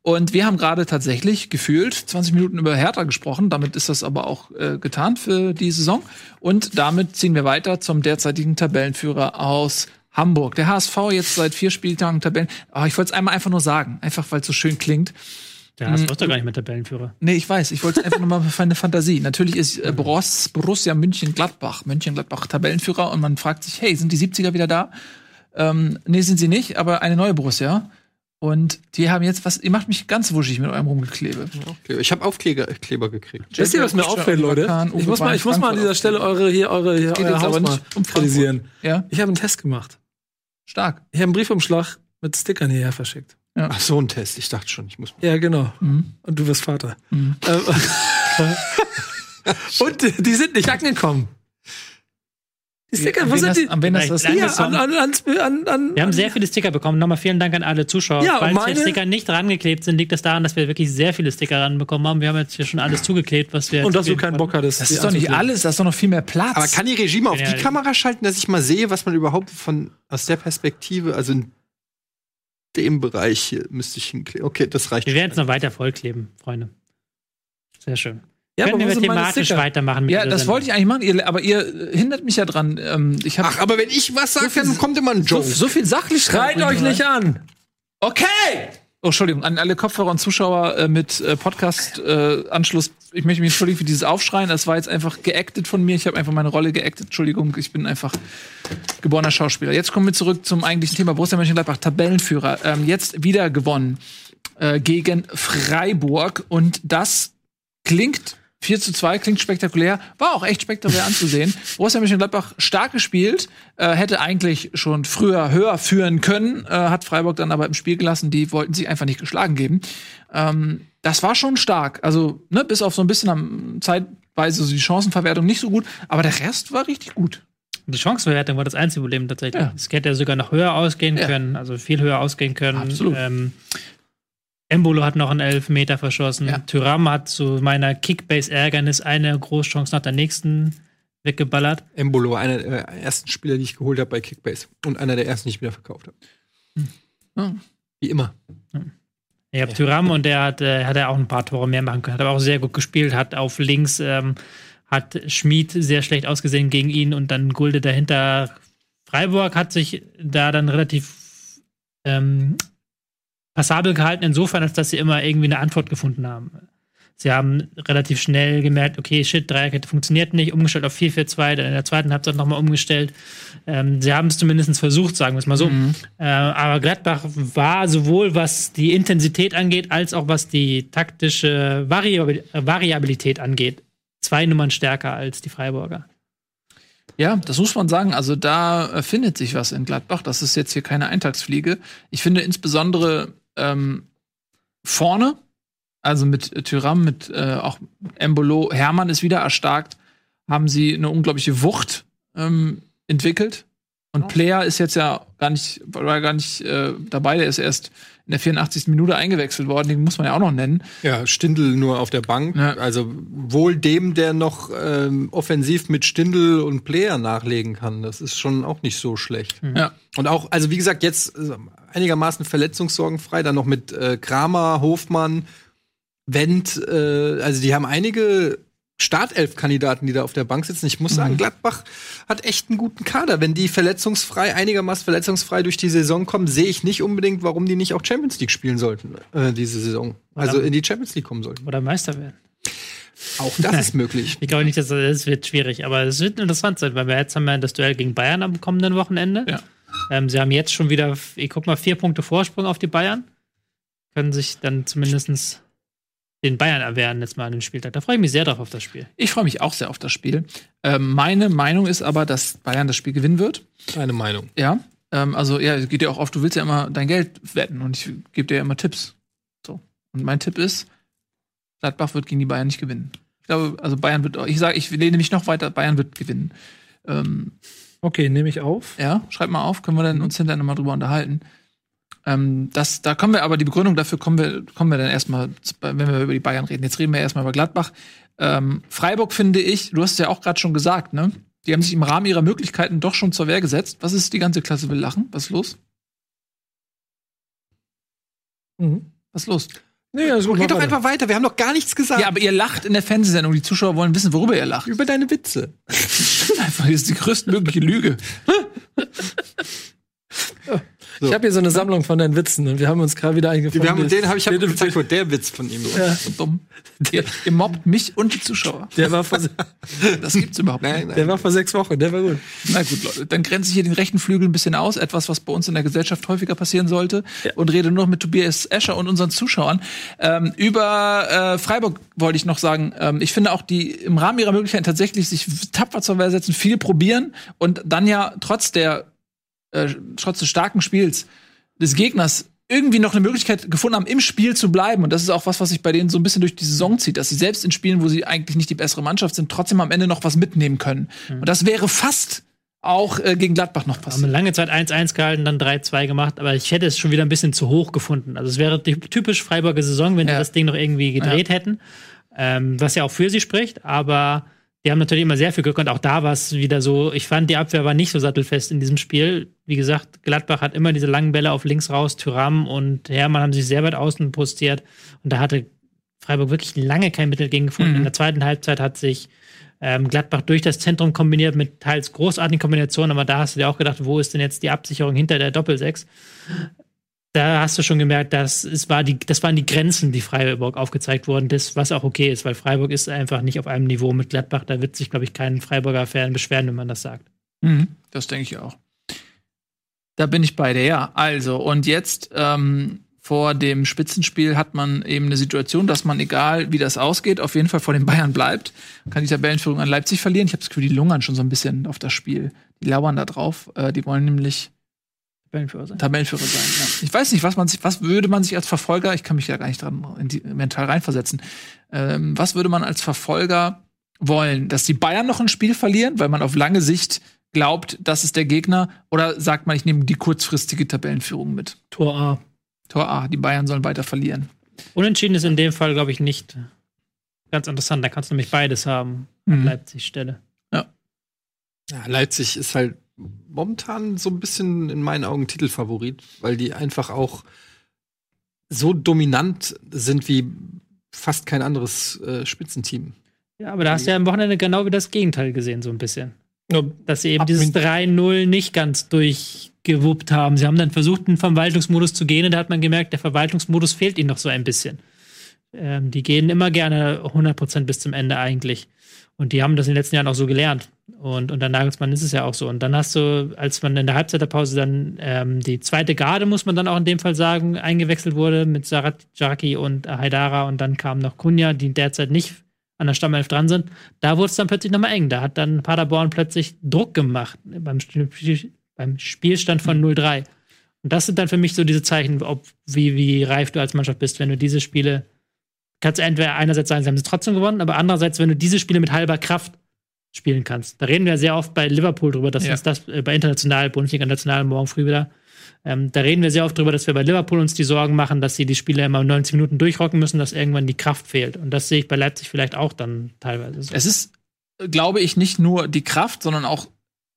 Und wir haben gerade tatsächlich gefühlt 20 Minuten über Hertha gesprochen. Damit ist das aber auch äh, getan für die Saison. Und damit ziehen wir weiter zum derzeitigen Tabellenführer aus Hamburg. Der HSV jetzt seit vier Spieltagen Tabellen. Aber ich wollte es einmal einfach nur sagen, einfach weil es so schön klingt. Der hast du doch gar nicht mit Tabellenführer. Nee, ich weiß. Ich wollte es einfach nur mal für eine Fantasie. Natürlich ist äh, Borussia München-Gladbach, München-Gladbach Tabellenführer und man fragt sich, hey, sind die 70er wieder da? Ähm, nee, sind sie nicht, aber eine neue Borussia. Und die haben jetzt was, ihr macht mich ganz wuschig mit eurem Rumgeklebe. Okay, Ich habe Aufkleber Kleber gekriegt. Wisst ihr, was mir auffällt, Leute? Ich muss mal, ich muss mal an dieser Stelle eure, hier, eure, hier, geht euer jetzt Haus aber mal nicht um kritisieren. Ja, Ich habe einen Test gemacht. stark. Ich habe einen Briefumschlag mit Stickern hierher verschickt. Ach, so ein Test. Ich dachte schon, ich muss mal. Ja, genau. Mhm. Und du wirst Vater. Ähm, <laughs> Und die- sind nicht angekommen. Die Sticker, wo sind die? An wen hast du das Ja, an, an, an, an, Wir haben sehr viele Sticker bekommen. Nochmal vielen Dank an alle Zuschauer. Ja, meine- die Sticker nicht rangeklebt sind, liegt das daran, dass wir wirklich sehr viele Sticker ranbekommen haben. Wir haben jetzt hier schon alles zugeklebt, was wir. Und dass du keinen konnten. Bock hattest. Das ist doch nicht alles, da ist doch noch viel mehr Platz. Aber kann die Regie mal auf Ja, die Kamera schalten, dass ich mal sehe, was man überhaupt von aus der Perspektive, also in dem Bereich hier müsste ich hinkleben. Okay, das reicht. Wir werden es noch weiter vollkleben, Freunde. Sehr schön. Ja, Können aber wir thematisch weitermachen? mit ja, das Sendung? wollte ich eigentlich machen, ihr, aber ihr äh, hindert mich ja dran. Ähm, ich Ach, aber wenn ich was sage, dann kommt immer ein so, Joke. so viel Sachlichkeit. Schreit euch nicht an! Okay! Oh, Entschuldigung, an alle Kopfhörer und Zuschauer äh, mit äh, Podcast-Anschluss. Ich möchte mich entschuldigen für dieses Aufschreien. Das war jetzt einfach geactet von mir. Ich habe einfach meine Rolle geactet. Entschuldigung, ich bin einfach geborener Schauspieler. Jetzt kommen wir zurück zum eigentlichen Thema. Borussia Mönchengladbach, Tabellenführer. Ähm, jetzt wieder gewonnen äh, gegen Freiburg. Und das klingt 4 zu 2, klingt spektakulär, war auch echt spektakulär anzusehen. <laughs> Borussia Mönchengladbach stark gespielt, äh, hätte eigentlich schon früher höher führen können, äh, hat Freiburg dann aber im Spiel gelassen, die wollten sich einfach nicht geschlagen geben. Ähm, das war schon stark, also ne, bis auf so ein bisschen am zeitweise so die Chancenverwertung nicht so gut, aber der Rest war richtig gut. Die Chancenverwertung war das einzige Problem tatsächlich. Ja. Es hätte ja sogar noch höher ausgehen Ja. können, also viel höher ausgehen können. Absolut. Ähm, Embolo hat noch einen Elfmeter verschossen. Ja. Tyram hat zu meiner Kickbase-Ärgernis eine Großchance nach der nächsten weggeballert. Embolo, einer der ersten Spieler, die ich geholt habe bei Kickbase. Und einer der ersten, die ich wieder verkauft habe. Ja. Wie immer. Ich habe Tyram und der hat, äh, hat er auch ein paar Tore mehr machen können. Hat aber auch sehr gut gespielt, hat auf links, ähm, hat Schmid sehr schlecht ausgesehen gegen ihn und dann Gulde dahinter. Freiburg hat sich da dann relativ ähm, passabel gehalten, insofern, als dass sie immer irgendwie eine Antwort gefunden haben. Sie haben relativ schnell gemerkt, okay, shit, Dreierkette funktioniert nicht, umgestellt auf 4-4-2, dann in der zweiten Halbzeit nochmal umgestellt. Ähm, sie haben es zumindest versucht, sagen wir es mal so. Äh, aber Gladbach war sowohl was die Intensität angeht, als auch was die taktische äh, Variabilität angeht, zwei Nummern stärker als die Freiburger. Ja, das muss man sagen. Also da äh, findet sich was in Gladbach. Das ist jetzt hier keine Eintagsfliege. Ich finde insbesondere ähm, vorne, also mit Tyram, mit äh, auch Embolo, Hermann ist wieder erstarkt, haben sie eine unglaubliche Wucht ähm, entwickelt. Und Player ist jetzt ja gar nicht, war gar nicht äh, dabei, der ist erst in der 84. Minute eingewechselt worden, den muss man ja auch noch nennen. Ja, Stindl nur auf der Bank. Ja. Also wohl dem, der noch ähm, offensiv mit Stindl und Player nachlegen kann. Das ist schon auch nicht so schlecht. Ja. Und auch, also wie gesagt, jetzt äh, einigermaßen verletzungssorgenfrei, dann noch mit äh, Kramer, Hofmann, Wendt, äh, also die haben einige Startelf-Kandidaten, die da auf der Bank sitzen. Ich muss sagen, Gladbach hat echt einen guten Kader. Wenn die verletzungsfrei, einigermaßen verletzungsfrei durch die Saison kommen, sehe ich nicht unbedingt, warum die nicht auch Champions League spielen sollten, äh, diese Saison. Also in die Champions League kommen sollten. Oder Meister werden. Auch das ist <laughs> möglich. Ich glaube nicht, dass das wird schwierig, aber es wird interessant sein, weil wir jetzt haben wir das Duell gegen Bayern am kommenden Wochenende. Ja. Ähm, sie haben jetzt schon wieder, ich guck mal, vier Punkte Vorsprung auf die Bayern. Können sich dann zumindestens den Bayern erwehren jetzt mal an dem Spieltag. Da freue ich mich sehr drauf auf das Spiel. Ich freue mich auch sehr auf das Spiel. Ähm, meine Meinung ist aber, dass Bayern das Spiel gewinnen wird. Eine Meinung. Ja. Ähm, also, ja, es geht ja auch oft, du willst ja immer dein Geld wetten und ich gebe dir ja immer Tipps. So. Und mein Tipp ist, Gladbach wird gegen die Bayern nicht gewinnen. Ich glaube, also Bayern wird, ich sage, ich lehne mich noch weiter, Bayern wird gewinnen. Ähm, Okay, nehme ich auf. ja, schreib mal auf, können wir dann uns hinterher nochmal drüber unterhalten. Ähm, das, da kommen wir aber, die Begründung dafür kommen wir, kommen wir dann erstmal, wenn wir über die Bayern reden. Jetzt reden wir erstmal über Gladbach. Ähm, Freiburg finde ich, du hast es ja auch gerade schon gesagt, ne? Die haben sich im Rahmen ihrer Möglichkeiten doch schon zur Wehr gesetzt. Was ist die ganze Klasse will lachen? Was ist los? Mhm. Was ist los? Nee, also Geht doch einfach weiter, wir haben doch gar nichts gesagt. Ja, aber ihr lacht in der Fernsehsendung. Die Zuschauer wollen wissen, worüber ihr lacht. über deine Witze. Einfach, <laughs> das ist die größtmögliche Lüge. <laughs> Ich habe hier so eine Sammlung von deinen Witzen und wir haben uns gerade wieder eingefangen. Wir haben, den habe ich hab den, gezeigt, wo der Witz von ihm ist. Ja, So dumm. Ihr, ihr mobbt mich und die Zuschauer. der, war vor, <laughs> Das gibt's überhaupt nicht. Nein, nein. der war vor sechs Wochen, der war gut. Na gut, Leute, dann grenze ich hier den rechten Flügel ein bisschen aus, etwas, was bei uns in der Gesellschaft häufiger passieren sollte, und rede nur noch mit Tobias Escher und unseren Zuschauern. Ähm, über äh, Freiburg wollte ich noch sagen, ähm, ich finde auch, die im Rahmen ihrer Möglichkeiten tatsächlich sich tapfer zur Wehr setzen, viel probieren und dann ja trotz der äh, trotz des starken Spiels des Gegners irgendwie noch eine Möglichkeit gefunden haben, im Spiel zu bleiben. Und das ist auch was, was sich bei denen so ein bisschen durch die Saison zieht, dass sie selbst in Spielen, wo sie eigentlich nicht die bessere Mannschaft sind, trotzdem am Ende noch was mitnehmen können. Und das wäre fast auch äh, gegen Gladbach noch Haben passiert. lange Zeit 1-1 gehalten, dann 3-2 gemacht, aber ich hätte es schon wieder ein bisschen zu hoch gefunden. Also es wäre die typisch Freiburger Saison, wenn Ja. sie das Ding noch irgendwie gedreht hätten, ähm, was ja auch für sie spricht, aber die haben natürlich immer sehr viel Glück und auch da war es wieder so, ich fand, die Abwehr war nicht so sattelfest in diesem Spiel. Wie gesagt, Gladbach hat immer diese langen Bälle auf links raus, Tyram und Hermann haben sich sehr weit außen postiert und da hatte Freiburg wirklich lange kein Mittel gegen gefunden. Mhm. In der zweiten Halbzeit hat sich ähm, Gladbach durch das Zentrum kombiniert mit teils großartigen Kombinationen, aber da hast du dir auch gedacht, wo ist denn jetzt die Absicherung hinter der Doppelsechs? Da hast du schon gemerkt, dass es war die, das waren die Grenzen, die Freiburg aufgezeigt wurden, das, was auch okay ist, weil Freiburg ist einfach nicht auf einem Niveau mit Gladbach. Da wird sich, glaube ich, kein Freiburger Fan beschweren, wenn man das sagt. Mhm, das denke ich auch. Da bin ich bei dir, ja. Also, und jetzt ähm, vor dem Spitzenspiel hat man eben eine Situation, dass man, egal wie das ausgeht, auf jeden Fall vor den Bayern bleibt. Kann die Tabellenführung an Leipzig verlieren. Ich habe das Gefühl, die lungern schon so ein bisschen auf das Spiel. Die lauern da drauf. Äh, die wollen nämlich Tabellenführer sein. Tabellenführer sein. Ja. Ich weiß nicht, was man sich, was würde man sich als Verfolger, ich kann mich ja gar nicht dran in die, mental reinversetzen, ähm, was würde man als Verfolger wollen? Dass die Bayern noch ein Spiel verlieren, weil man auf lange Sicht glaubt, das ist der Gegner, oder sagt man, ich nehme die kurzfristige Tabellenführung mit? Tor A. Tor A, die Bayern sollen weiter verlieren. Unentschieden ist in dem Fall, glaube ich, nicht ganz interessant. Da kannst du nämlich beides haben an Mhm. Leipzig Stelle. Ja, Leipzig ist halt momentan so ein bisschen in meinen Augen Titelfavorit, weil die einfach auch so dominant sind wie fast kein anderes äh, Spitzenteam. Ja, aber da hast du ja am Wochenende genau wie das Gegenteil gesehen, so ein bisschen. Ja, Dass sie eben dieses mit- 3-0 nicht ganz durchgewuppt haben. Sie haben dann versucht, in den Verwaltungsmodus zu gehen und da hat man gemerkt, der Verwaltungsmodus fehlt ihnen noch so ein bisschen. Ähm, die gehen immer gerne 100% bis zum Ende eigentlich. Und die haben das in den letzten Jahren auch so gelernt. Und unter Nagelsmann ist es ja auch so. Und dann hast du, als man in der Halbzeiterpause dann ähm, die zweite Garde, muss man dann auch in dem Fall sagen, eingewechselt wurde mit Sarat Jaraki und Haidara und dann kam noch Kunja, die derzeit nicht an der Stammelf dran sind, da wurde es dann plötzlich nochmal eng. Da hat dann Paderborn plötzlich Druck gemacht beim, beim Spielstand von 0-3. Und das sind dann für mich so diese Zeichen, ob, wie, wie reif du als Mannschaft bist, wenn du diese Spiele, kannst du entweder einerseits sagen, sie haben es trotzdem gewonnen, aber andererseits, wenn du diese Spiele mit halber Kraft spielen kannst. Da reden wir sehr oft bei Liverpool drüber, dass Ja. uns das äh, bei international, Bundesliga international morgen früh wieder. Ähm, da reden wir sehr oft drüber, dass wir bei Liverpool uns die Sorgen machen, dass sie die Spiele immer 90 Minuten durchrocken müssen, dass irgendwann die Kraft fehlt. Und das sehe ich bei Leipzig vielleicht auch dann teilweise so. Es ist, glaube ich, nicht nur die Kraft, sondern auch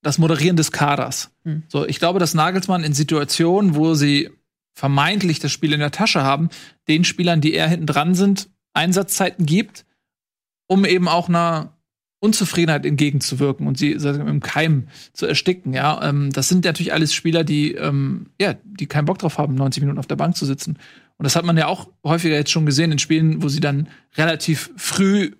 das Moderieren des Kaders. Hm. So, ich glaube, dass Nagelsmann in Situationen, wo sie vermeintlich das Spiel in der Tasche haben, den Spielern, die eher hinten dran sind, Einsatzzeiten gibt, um eben auch einer Unzufriedenheit entgegenzuwirken und sie im Keim zu ersticken. Ja, ähm, das sind natürlich alles Spieler, die ähm, ja, die keinen Bock drauf haben, 90 Minuten auf der Bank zu sitzen. Und das hat man ja auch häufiger jetzt schon gesehen in Spielen, wo sie dann relativ früh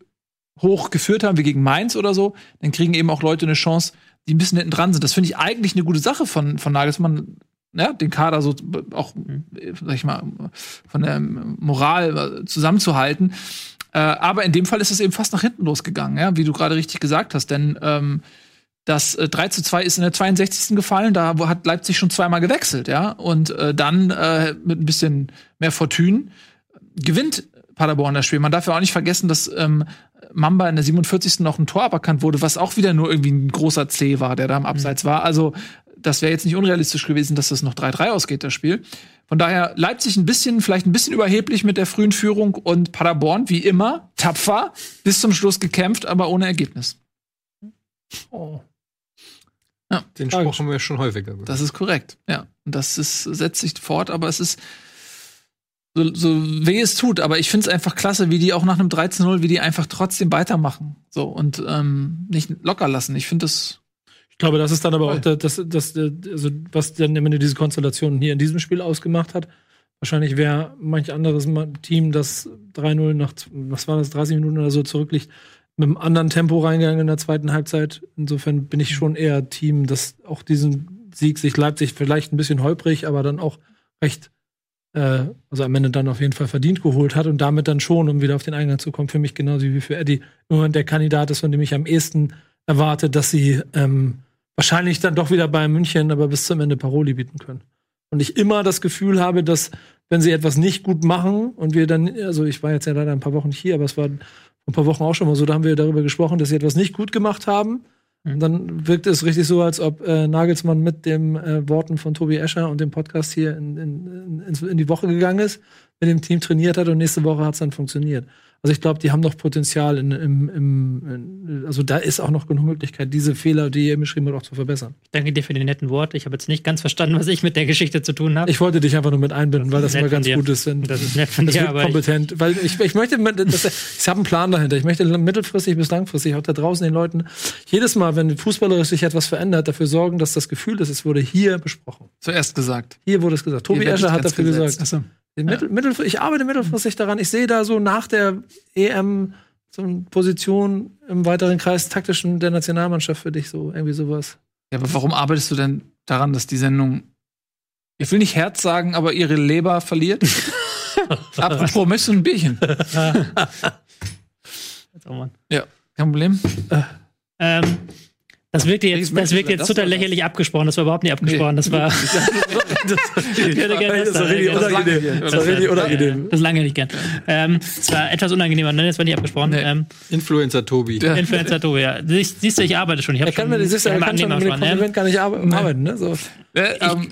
hoch geführt haben, wie gegen Mainz oder so. Dann kriegen eben auch Leute eine Chance, die ein bisschen hinten dran sind. Das finde ich eigentlich eine gute Sache von, von Nagelsmann, ja, den Kader so auch, äh, sag ich mal, von der Moral äh, zusammenzuhalten. Äh, aber in dem Fall ist es eben fast nach hinten losgegangen, ja, wie du gerade richtig gesagt hast. Denn ähm, das äh, 3 zu 2 ist in der 62. gefallen, da hat Leipzig schon zweimal gewechselt, ja. Und äh, dann äh, mit ein bisschen mehr Fortune gewinnt Paderborn das Spiel. Man darf ja auch nicht vergessen, dass ähm, Mamba in der 47. noch ein Tor aberkannt wurde, was auch wieder nur irgendwie ein großer C war, der da im Abseits war. Also, das wäre jetzt nicht unrealistisch gewesen, dass das noch 3-3 ausgeht, das Spiel. Von daher Leipzig ein bisschen, vielleicht ein bisschen überheblich mit der frühen Führung und Paderborn, wie immer, tapfer, bis zum Schluss gekämpft, aber ohne Ergebnis. Den Spruch haben wir schon häufiger gehört. Das ist korrekt, ja. Und das ist, setzt sich fort, aber es ist so, so weh es tut, aber ich finde es einfach klasse, wie die auch nach einem 13-0, wie die einfach trotzdem weitermachen. So und ähm, nicht locker lassen. Ich finde das. Ich glaube, das ist dann aber auch das, das, das, also was dann am Ende diese Konstellation hier in diesem Spiel ausgemacht hat. Wahrscheinlich wäre manch anderes Team, das 3-0 nach, was war das, 30 Minuten oder so zurückliegt, mit einem anderen Tempo reingegangen in der zweiten Halbzeit. Insofern bin ich schon eher Team, das auch diesen Sieg sich Leipzig vielleicht ein bisschen holprig, aber dann auch recht, äh, also am Ende dann auf jeden Fall verdient geholt hat und damit dann schon, um wieder auf den Eingang zu kommen, für mich genauso wie für Eddie, im Moment der Kandidat ist, von dem ich am ehesten erwarte, dass sie ähm, wahrscheinlich dann doch wieder bei München, aber bis zum Ende Paroli bieten können. Und ich immer das Gefühl habe, dass wenn sie etwas nicht gut machen und wir dann, also ich war jetzt ja leider ein paar Wochen nicht hier, aber es war ein paar Wochen auch schon mal so, da haben wir darüber gesprochen, dass sie etwas nicht gut gemacht haben. Und dann wirkt es richtig so, als ob äh, Nagelsmann mit den äh, Worten von Tobi Escher und dem Podcast hier in, in, in, in die Woche gegangen ist, mit dem Team trainiert hat und nächste Woche hat es dann funktioniert. Also ich glaube, die haben noch Potenzial in, im, im, in, also da ist auch noch genug Möglichkeit, diese Fehler, die ihr eben beschrieben habt, auch zu verbessern. Danke dir für die netten Worte. Ich habe jetzt nicht ganz verstanden, was ich mit der Geschichte zu tun habe. Ich wollte dich einfach nur mit einbinden, weil das immer ganz gut ist. Das ist nett von das dir, wird aber ich- kompetent. Weil ich, ich möchte, das, ich habe einen Plan dahinter. Ich möchte mittelfristig bis langfristig auch da draußen den Leuten jedes Mal, wenn fußballerisch sich etwas verändert, dafür sorgen, dass das Gefühl ist, es wurde hier besprochen. Zuerst gesagt. Hier wurde es gesagt. Tobi Escher hat dafür gesetzt. gesagt. Achso. Mittel, mittelfr- ich arbeite mittelfristig daran. Ich sehe da so nach der EM so eine Position im weiteren Kreis taktischen der Nationalmannschaft für dich so irgendwie sowas. Ja, aber warum arbeitest du denn daran, dass die Sendung, ich will nicht Herz sagen, aber ihre Leber verliert? <laughs> Apropos, möchtest du ein Bierchen? <laughs> Oh Mann. Ja, kein Problem. Ähm, das Welches jetzt, das wirkt jetzt das? total lächerlich abgesprochen. Das war überhaupt nicht abgesprochen. Das war. <laughs> Das war das richtig unangenehm. Das war richtig unangenehm. Das lange nicht gern. Ähm, es war etwas unangenehmer, ne? Das war nicht abgesprochen. Nee. Ähm, Influencer Tobi. Ja. Influencer Tobi, ja. Siehst, siehst du, ich arbeite schon. Ich, Er kann, schon, mit, siehst du, er ich kann schon mit dem Kompliment gar nicht arbe arbeiten. Ne? So. Äh, ähm,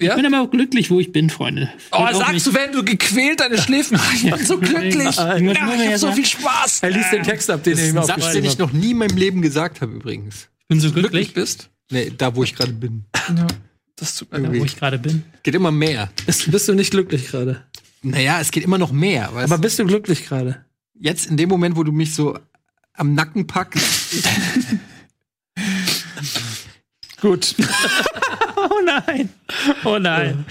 ja? Ich bin aber auch glücklich, wo ich bin, Freunde. Oh, sagst nicht- du, wenn du gequält deine Schläfen <laughs> Ich bin so glücklich. Ich Ja, nur ich mehr hab so sagen, viel Spaß. Er liest den Text ab, den ich Satz, den noch nie in meinem Leben gesagt habe, übrigens. Ich bin so Glücklich glücklich, bist. Nee, da, wo ich gerade bin. Ja, das tut mir Irgendwie. wo leid. ich gerade bin. Geht immer mehr. Bist, bist du nicht glücklich gerade? Naja, es geht immer noch mehr. Weißt? Aber bist du glücklich gerade? jetzt in dem Moment, wo du mich so am Nacken packst, <laughs> Gut. <laughs> Oh nein. Oh nein.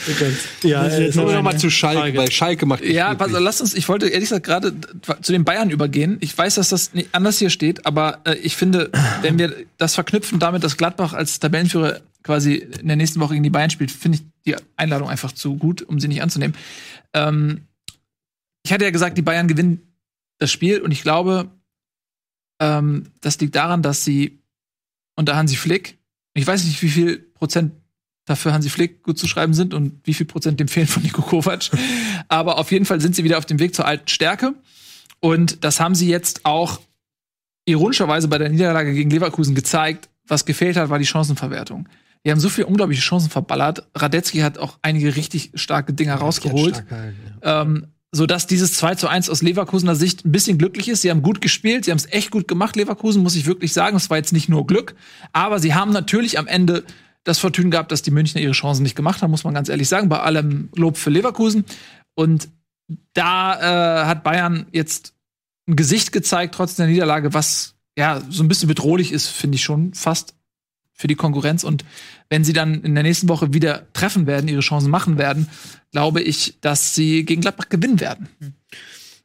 Ja, Das ist äh, jetzt kommen wir eine noch mal zu Schalke, Frage. weil Schalke macht Ja, pass, lass uns, ich wollte ehrlich gesagt gerade zu den Bayern übergehen. Ich weiß, dass das nicht anders hier steht, aber äh, ich finde, wenn wir das verknüpfen damit, dass Gladbach als Tabellenführer quasi in der nächsten Woche gegen die Bayern spielt, finde ich die Einladung einfach zu gut, um sie nicht anzunehmen. Ähm, ich hatte ja gesagt, die Bayern gewinnen das Spiel und ich glaube, ähm, das liegt daran, dass sie unter Hansi Flick, ich weiß nicht, wie viel Prozent dafür Hansi Flick gut zu schreiben sind und wie viel Prozent dem fehlen von Nico Kovac. <laughs> Aber auf jeden Fall sind sie wieder auf dem Weg zur alten Stärke. Und das haben sie jetzt auch ironischerweise bei der Niederlage gegen Leverkusen gezeigt. Was gefehlt hat, war die Chancenverwertung. Die haben so viele unglaubliche Chancen verballert. Radetzky hat auch einige richtig starke Dinger rausgeholt. Ähm, so dass dieses 2 zu 1 aus Leverkusener Sicht ein bisschen glücklich ist. Sie haben gut gespielt, sie haben es echt gut gemacht, Leverkusen, muss ich wirklich sagen. Es war jetzt nicht nur Glück, aber sie haben natürlich am Ende das Fortune gehabt, dass die Münchner ihre Chancen nicht gemacht haben, muss man ganz ehrlich sagen, bei allem Lob für Leverkusen. Und da äh, hat Bayern jetzt ein Gesicht gezeigt, trotz der Niederlage, was ja so ein bisschen bedrohlich ist, finde ich schon fast für die Konkurrenz. Und wenn sie dann in der nächsten Woche wieder treffen werden, ihre Chancen machen werden, glaube ich, dass sie gegen Gladbach gewinnen werden.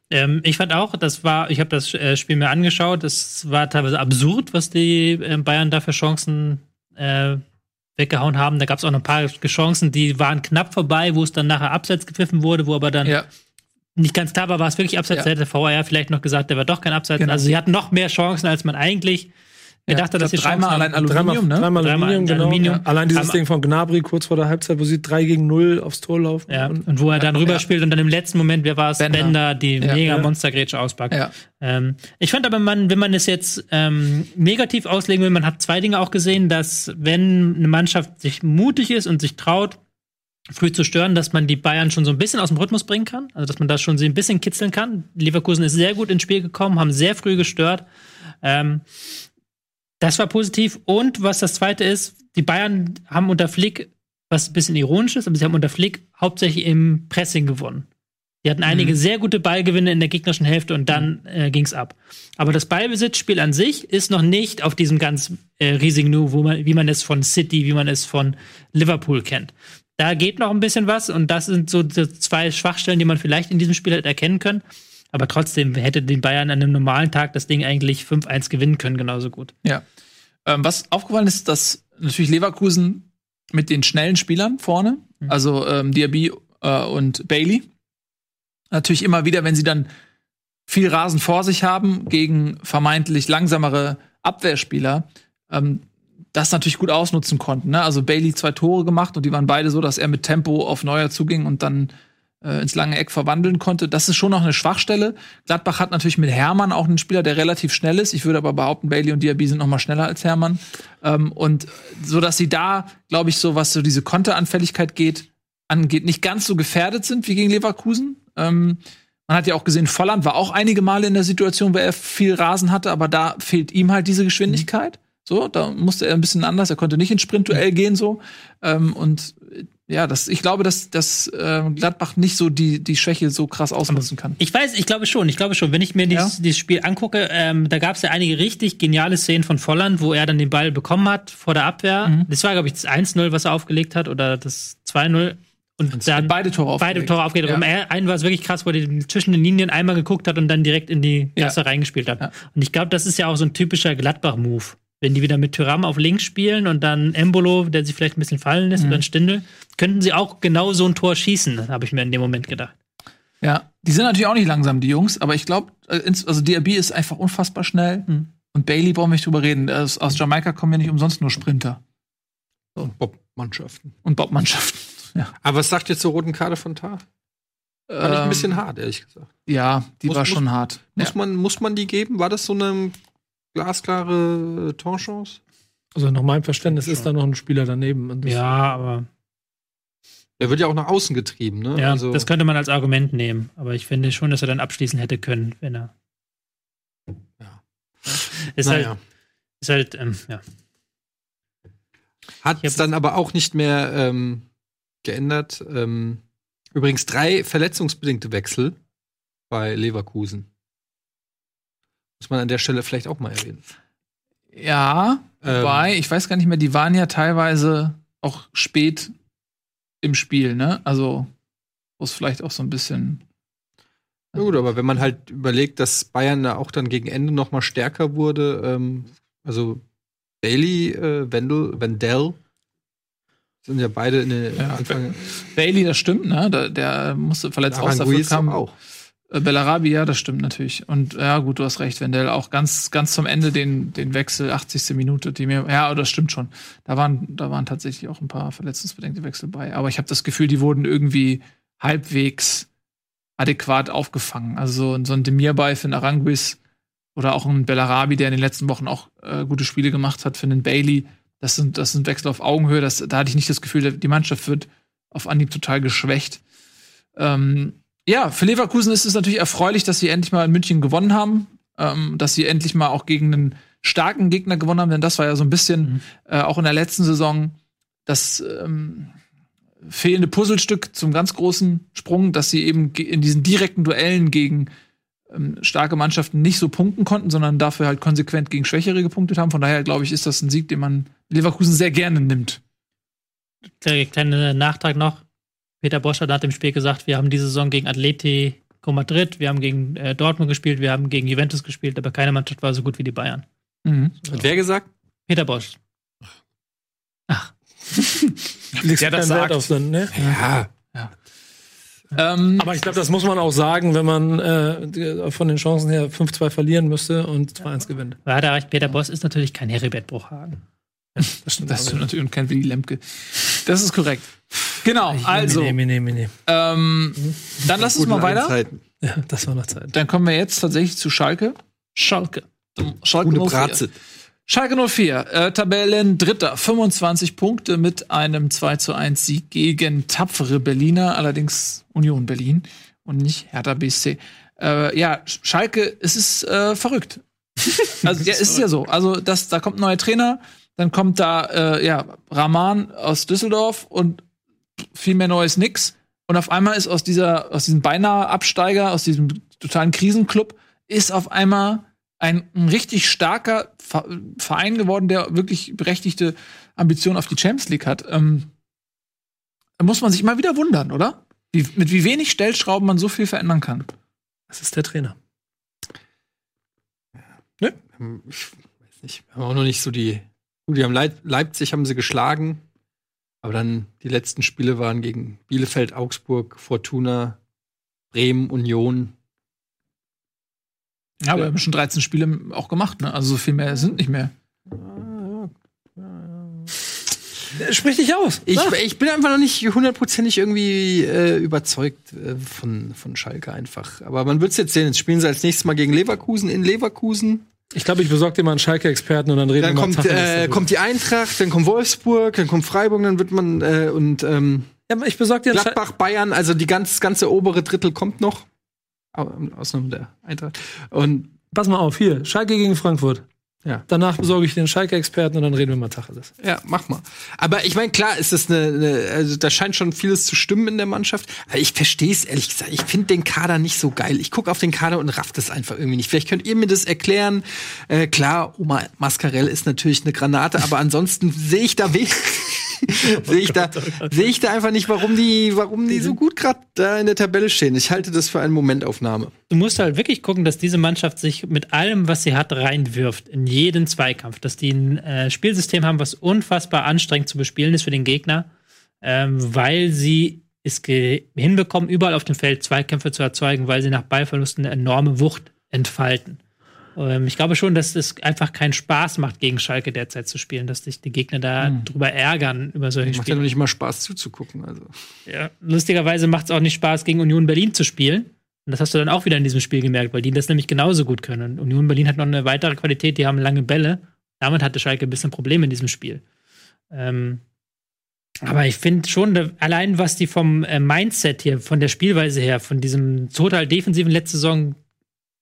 Ähm, ich fand auch, das war, ich habe das äh, Spiel mir angeschaut, das war teilweise absurd, was die äh, Bayern da für Chancen äh, weggehauen haben. Da gab es auch noch ein paar Chancen, die waren knapp vorbei, wo es dann nachher abseits gepfiffen wurde, wo aber dann Ja. nicht ganz klar war, war es wirklich abseits. Ja. Da hätte der VAR vielleicht noch gesagt, der war doch kein Abseits. Genau. Also sie hatten noch mehr Chancen, als man eigentlich dass sie Ich glaub, dreimal haben. allein Aluminium, Dreimal, ne? dreimal Aluminium, genau. Aluminium. Ja. Allein dieses Aber- Ding von Gnabry kurz vor der Halbzeit, wo sie 3 gegen 0 aufs Tor laufen. Ja, Und und wo er dann rüberspielt und dann im letzten Moment, wer war es? Bender. Bender, die Ja. mega Ja. Monstergrätsche auspackt. Ja. Ähm, ich fand aber, man, wenn man es jetzt ähm, negativ auslegen will, man hat zwei Dinge auch gesehen, dass wenn eine Mannschaft sich mutig ist und sich traut, früh zu stören, dass man die Bayern schon so ein bisschen aus dem Rhythmus bringen kann. Also dass man das schon so ein bisschen kitzeln kann. Leverkusen ist sehr gut ins Spiel gekommen, haben sehr früh gestört. Ähm, das war positiv. Und was das zweite ist, die Bayern haben unter Flick, was ein bisschen ironisch ist, aber sie haben unter Flick hauptsächlich im Pressing gewonnen. Die hatten einige sehr gute Ballgewinne in der gegnerischen Hälfte und dann äh, ging's ab. Aber das Ballbesitzspiel an sich ist noch nicht auf diesem ganz äh, riesigen Niveau, wo man, wie man es von City, wie man es von Liverpool kennt. Da geht noch ein bisschen was und das sind so die zwei Schwachstellen, die man vielleicht in diesem Spiel hätte erkennen können. Aber trotzdem hätte den Bayern an einem normalen Tag das Ding eigentlich 5-1 gewinnen können, genauso gut. Ja. Ähm, was aufgefallen ist, dass natürlich Leverkusen mit den schnellen Spielern vorne, also ähm, Diaby äh, und Bailey, natürlich immer wieder, wenn sie dann viel Rasen vor sich haben gegen vermeintlich langsamere Abwehrspieler, ähm, das natürlich gut ausnutzen konnten. Ne? Also Bailey zwei Tore gemacht und die waren beide so, dass er mit Tempo auf Neuer zuging und dann äh, ins lange Eck verwandeln konnte. Das ist schon noch eine Schwachstelle. Gladbach hat natürlich mit Hermann auch einen Spieler, der relativ schnell ist. Ich würde aber behaupten, Bailey und Diaby sind noch mal schneller als Hermann. Ähm, und so, dass sie da, glaube ich, so was so diese Konteranfälligkeit geht, angeht, nicht ganz so gefährdet sind wie gegen Leverkusen. Ähm, man hat ja auch gesehen, Volland war auch einige Male in der Situation, wo er viel Rasen hatte, aber da fehlt ihm halt diese Geschwindigkeit. So, da musste er ein bisschen anders. Er konnte nicht ins Sprintduell gehen so. Ähm, und ja, das, ich glaube, dass, dass äh, Gladbach nicht so die, die Schwäche so krass ausnutzen kann. Ich weiß, ich glaube schon, ich glaube schon. Wenn ich mir dieses, Ja. dieses Spiel angucke, ähm, da gab es ja einige richtig geniale Szenen von Volland, wo er dann den Ball bekommen hat vor der Abwehr. Mhm. Das war, glaube ich, das 1-0, was er aufgelegt hat, oder das 2-0. Und dann beide Tore beide aufgelegt. Tore aufgelegt. Ja. Und einen war es wirklich krass, wo er zwischen den Linien einmal geguckt hat und dann direkt in die Ja. Gasse reingespielt hat. Ja. Und ich glaube, das ist ja auch so ein typischer Gladbach-Move. Wenn die wieder mit Tyram auf links spielen und dann Embolo, der sich vielleicht ein bisschen fallen lässt, Mhm. oder ein Stindel, könnten sie auch genau so ein Tor schießen, habe ich mir in dem Moment gedacht. Ja, die sind natürlich auch nicht langsam, die Jungs, aber ich glaube, also Diaby ist einfach unfassbar schnell. Und Bailey brauchen wir nicht drüber reden. Aus, aus Jamaika kommen ja nicht umsonst nur Sprinter Und Bob-Mannschaften. und Bobmannschaften. <laughs> Ja, Aber was sagt ihr zur roten Karte von Tar? Fand ich ein bisschen hart, ehrlich gesagt. Ja, die Muss- war muss- schon hart. Ja. Muss, man, muss man die geben? War das so eine glasklare äh, Torchance? Also nach meinem Verständnis ist da noch ein Spieler daneben. Ja, aber Der wird ja auch nach außen getrieben, ne? Ja, also, das könnte man als Argument nehmen. Aber ich finde schon, dass er dann abschließen hätte können, wenn er. Ja. Ist naja. halt, ist halt, ähm, ja. Hat hab- dann aber auch nicht mehr ähm, geändert. Ähm, übrigens drei verletzungsbedingte Wechsel bei Leverkusen. Muss man an der Stelle vielleicht auch mal erwähnen. Ja, Ähm. wobei, ich weiß gar nicht mehr, die waren ja teilweise auch spät im Spiel, ne? Also, wo es vielleicht auch so ein bisschen. Na gut, aber wenn man halt überlegt, dass Bayern da auch dann gegen Ende noch mal stärker wurde, ähm, also Bailey, äh, Wendell, Wendell sind ja beide in den Ja, Anfang. Bailey, das stimmt, ne? Der, der musste verletzt raus, dafür kam auch. Äh, Bellarabi, ja, das stimmt natürlich. Und ja, gut, du hast recht, Wendell auch ganz, ganz zum Ende den, den Wechsel, 80. Minute, die mir, ja, das stimmt schon. Da waren, da waren tatsächlich auch ein paar verletzungsbedingte Wechsel bei. Aber ich habe das Gefühl, die wurden irgendwie halbwegs adäquat aufgefangen. Also so, ein Demir für einen Aranguis oder auch ein Bellarabi, der in den letzten Wochen auch äh, gute Spiele gemacht hat, für einen Bailey. Das sind, das sind Wechsel auf Augenhöhe. Das, da hatte ich nicht das Gefühl, die Mannschaft wird auf Anhieb total geschwächt. Ähm, ja, für Leverkusen ist es natürlich erfreulich, dass sie endlich mal in München gewonnen haben, ähm, dass sie endlich mal auch gegen einen starken Gegner gewonnen haben, denn das war ja so ein bisschen mhm. äh, auch in der letzten Saison das ähm, fehlende Puzzlestück zum ganz großen Sprung, dass sie eben in diesen direkten Duellen gegen ähm, starke Mannschaften nicht so punkten konnten, sondern dafür halt konsequent gegen Schwächere gepunktet haben. Von daher glaube ich, ist das ein Sieg, den man Leverkusen sehr gerne nimmt. Kleiner Nachtrag noch. Peter Bosch hat nach dem Spiel gesagt, wir haben diese Saison gegen Atletico Madrid, wir haben gegen äh, Dortmund gespielt, wir haben gegen Juventus gespielt, aber keine Mannschaft war so gut wie die Bayern. Mhm. So. Hat wer gesagt? Peter Bosch. Ach. <laughs> Ja, das sagt. Auf den, ne? Ja. ja. Ähm, aber ich glaube, das muss man auch sagen, wenn man äh, von den Chancen her 5-2 verlieren müsste und 2-1 gewinnt. Ja, da reicht Peter Bosch ist natürlich kein Heribert Bruchhagen. Das stimmt, das stimmt natürlich und kein Willy Lemke. Das ist korrekt. Genau, also. Nee, nee, nee, ähm, dann lass uns mal weiter. Zeiten. Ja, das war noch Zeit. Dann kommen wir jetzt tatsächlich zu Schalke. Schalke. Schalke Gute Bratze. Schalke 04, äh, Tabellen Dritter, 25 Punkte mit einem 2 zu 1 Sieg gegen tapfere Berliner, allerdings Union Berlin und nicht Hertha BSC. Äh, ja, Schalke, es ist äh, verrückt. <laughs> also ja, es ist ja so. Also das, da kommt ein neuer Trainer, dann kommt da äh, ja Rahman aus Düsseldorf und viel mehr Neues nix. Und auf einmal ist aus dieser, aus diesem beinahe Absteiger, aus diesem totalen Krisenclub, ist auf einmal ein, ein richtig starker Verein geworden, der wirklich berechtigte Ambitionen auf die Champions League hat. Ähm, da muss man sich immer wieder wundern, oder? Wie, mit wie wenig Stellschrauben man so viel verändern kann. Das ist der Trainer. Ja. Ne? Ich weiß nicht. Wir haben auch noch nicht so die. Die haben Leip Leipzig haben sie geschlagen. Aber dann die letzten Spiele waren gegen Bielefeld, Augsburg, Fortuna, Bremen, Union. Ja, aber wir haben schon 13 Spiele auch gemacht, ne? Also so viel mehr sind nicht mehr. Sprich dich aus. Ich, ich, bin einfach noch nicht hundertprozentig irgendwie äh, überzeugt äh, von, von Schalke einfach. Aber man wird es jetzt sehen. Jetzt spielen sie als nächstes Mal gegen Leverkusen in Leverkusen. Ich glaube, ich besorge dir mal einen Schalke-Experten und dann reden dann wir mal kommt, äh, kommt die Eintracht, dann kommt Wolfsburg, dann kommt Freiburg, dann wird man äh, und ähm, ja, ich besorge dir Gladbach, Bayern, also die ganz ganze obere Drittel kommt noch. Ausnahme der Eintracht. Und pass mal auf, hier Schalke gegen Frankfurt. Ja. Danach besorge ich den Schalke-Experten und dann reden wir mal Tacheles. Ja, mach mal. Aber ich meine, klar, ist das eine, eine, also da scheint schon vieles zu stimmen in der Mannschaft. Aber ich verstehe es ehrlich gesagt. Ich finde den Kader nicht so geil. Ich gucke auf den Kader und raff das einfach irgendwie nicht. Vielleicht könnt ihr mir das erklären. Äh, klar, Oma Mascarell ist natürlich eine Granate, aber ansonsten sehe ich da wenig. <laughs> sehe ich da sehe ich da einfach nicht, warum die warum die so gut gerade da in der Tabelle stehen. Ich halte das für eine Momentaufnahme. Du musst halt wirklich gucken, dass diese Mannschaft sich mit allem, was sie hat, reinwirft in jeden Zweikampf, dass die ein äh, Spielsystem haben, was unfassbar anstrengend zu bespielen ist für den Gegner, ähm, weil sie es hinbekommen, überall auf dem Feld Zweikämpfe zu erzeugen, weil sie nach Ballverlusten eine enorme Wucht entfalten. Ähm, ich glaube schon, dass es einfach keinen Spaß macht, gegen Schalke derzeit zu spielen, dass sich die Gegner da hm. drüber ärgern über solche macht Spiele. Macht ja noch nicht mal Spaß zuzugucken. Also. Ja, lustigerweise macht es auch nicht Spaß, gegen Union Berlin zu spielen. Und das hast du dann auch wieder in diesem Spiel gemerkt, weil die das nämlich genauso gut können. Und Union Berlin hat noch eine weitere Qualität, die haben lange Bälle. Damit hatte Schalke ein bisschen Probleme in diesem Spiel. Ähm, aber ich finde schon, allein was die vom äh, Mindset hier, von der Spielweise her, von diesem total defensiven letzte Saison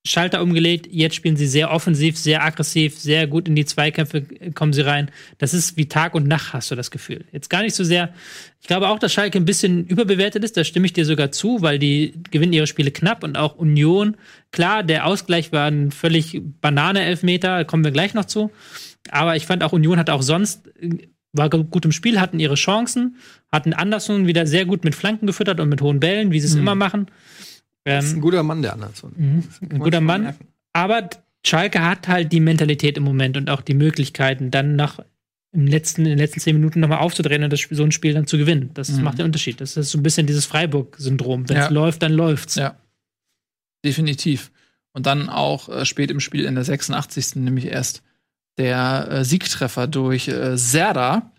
Schalter umgelegt. Jetzt spielen sie sehr offensiv, sehr aggressiv, sehr gut in die Zweikämpfe kommen sie rein. Das ist wie Tag und Nacht, hast du das Gefühl. Jetzt gar nicht so sehr. Ich glaube auch, dass Schalke ein bisschen überbewertet ist. Da stimme ich dir sogar zu, weil die gewinnen ihre Spiele knapp und auch Union. Klar, der Ausgleich war ein völlig Banane-Elfmeter, da kommen wir gleich noch zu. Aber ich fand auch Union hat auch sonst war gut im Spiel, hatten ihre Chancen, hatten Anderson wieder sehr gut mit Flanken gefüttert und mit hohen Bällen, wie sie es mhm. immer machen. Ähm, ist ein guter Mann, der Anderson. Mhm, ein guter Mann. Merken. Aber Schalke hat halt die Mentalität im Moment und auch die Möglichkeiten, dann nach im letzten, in den letzten zehn Minuten nochmal aufzudrehen und das, so ein Spiel dann zu gewinnen. Das mhm. macht den Unterschied. Das ist so ein bisschen dieses Freiburg-Syndrom. Wenn es ja. läuft, dann läuft's. Ja. definitiv. Und dann auch äh, spät im Spiel in der 86. nämlich erst der äh, Siegtreffer durch äh, Serda,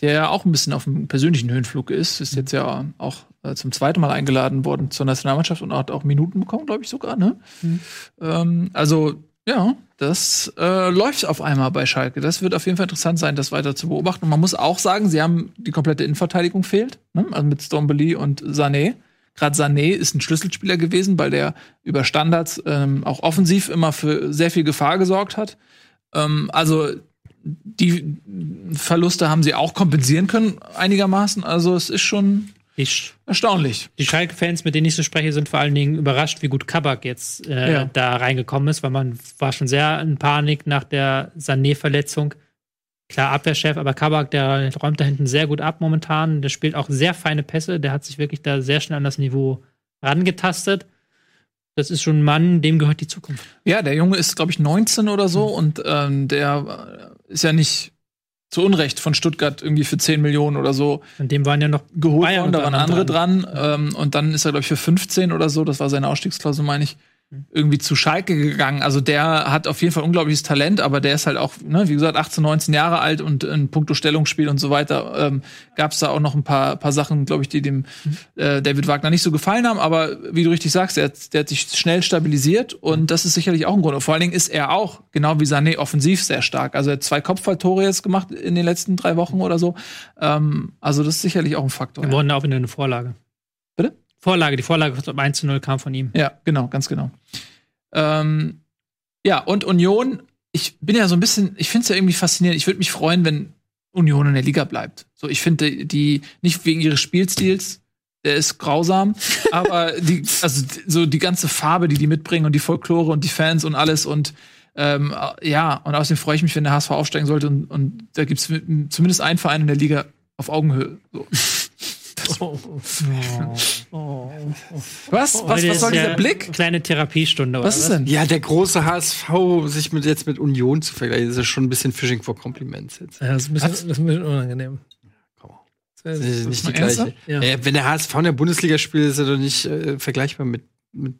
der auch ein bisschen auf dem persönlichen Höhenflug ist. Ist jetzt ja auch äh, zum zweiten Mal eingeladen worden zur Nationalmannschaft und hat auch Minuten bekommen, glaube ich sogar. Ne? Ähm, also ja, das äh, läuft auf einmal bei Schalke. Das wird auf jeden Fall interessant sein, das weiter zu beobachten. Und man muss auch sagen, sie haben die komplette Innenverteidigung fehlt, ne? also mit Stromboli und Sané. Gerade Sané ist ein Schlüsselspieler gewesen, weil der über Standards ähm, auch offensiv immer für sehr viel Gefahr gesorgt hat. Ähm, also die Verluste haben sie auch kompensieren können einigermaßen. Also es ist schon Ich, erstaunlich. die Schalke-Fans, mit denen ich so spreche, sind vor allen Dingen überrascht, wie gut Kabak jetzt äh, Ja. da reingekommen ist, weil man war schon sehr in Panik nach der Sané-Verletzung. Klar, Abwehrchef, aber Kabak, der räumt da hinten sehr gut ab momentan. Der spielt auch sehr feine Pässe. Der hat sich wirklich da sehr schnell an das Niveau rangetastet. Das ist schon ein Mann, dem gehört die Zukunft. Ja, der Junge ist, glaube ich, 19 oder so und ähm, der äh, ist ja nicht zu Unrecht von Stuttgart irgendwie für 10 Millionen oder so Und dem waren ja noch geholt Bayern worden, da waren andere anderem dran. Ähm, und dann ist er, glaube ich, für 15 oder so, das war seine Ausstiegsklausel, meine ich. Irgendwie zu Schalke gegangen. Also der hat auf jeden Fall unglaubliches Talent, aber der ist halt auch, ne, wie gesagt, 18, 19 Jahre alt und in puncto Stellungsspiel und so weiter ähm, gab es da auch noch ein paar, paar Sachen, glaube ich, die dem Mhm. äh, David Wagner nicht so gefallen haben. Aber wie du richtig sagst, der, hat- der hat sich schnell stabilisiert und das ist sicherlich auch ein Grund. Und vor allen Dingen ist er auch, genau wie Sané, offensiv sehr stark. Also er hat zwei Kopfballtore jetzt gemacht in den letzten drei Wochen oder so. Ähm, also das ist sicherlich auch ein Faktor. Wir ja. wurden auch wieder eine Vorlage. Vorlage, die Vorlage zum 1 zu 0 kam von ihm. Ja, genau, ganz genau. Ähm, ja, und Union, ich bin ja so ein bisschen, ich finde es ja irgendwie faszinierend. Ich würde mich freuen, wenn Union in der Liga bleibt. So, ich finde die, die, nicht wegen ihres Spielstils, der ist grausam, <laughs> aber die, also so die ganze Farbe, die die mitbringen und die Folklore und die Fans und alles und ähm, ja, und außerdem freue ich mich, wenn der HSV aufsteigen sollte und, und da gibt es zumindest einen Verein in der Liga auf Augenhöhe. So. <laughs> Was? Was, was ist soll dieser Blick? Kleine Therapiestunde. Was ist denn? Ja, der große HSV, sich mit, jetzt mit Union zu vergleichen, das ist schon ein bisschen Fishing for Compliments jetzt. Ja, das ist ein bisschen, das ist ein bisschen unangenehm. Das ist nicht die gleiche. Ja. Äh, wenn der HSV in der Bundesliga spielt, ist er doch nicht äh, vergleichbar mit, mit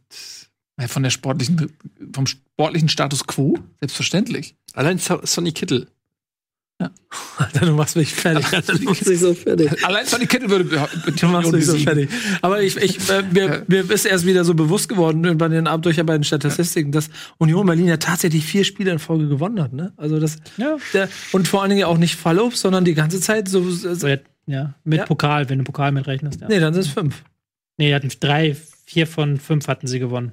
Ja, von der sportlichen, vom sportlichen Status quo? Selbstverständlich. allein so Sonny Kittel. <laughs> Alter, du machst mich fertig. Alter, <laughs> du machst mich so fertig. Allein Sonny Kittel würde be- Du machst mich so fertig. Aber ich, ich, äh, mir, mir ist erst wieder so bewusst geworden bei den Abend durch bei den Statistiken, dass Union Berlin ja tatsächlich vier Spiele in Folge gewonnen hat. Ne? Also das, der, und vor allen Dingen auch nicht Fallobst, sondern die ganze Zeit so. so ja, ja, mit Ja. Pokal, wenn du Pokal mitrechnest. Ja. nee, dann sind es fünf. Nee, die hatten drei, vier von fünf hatten sie gewonnen.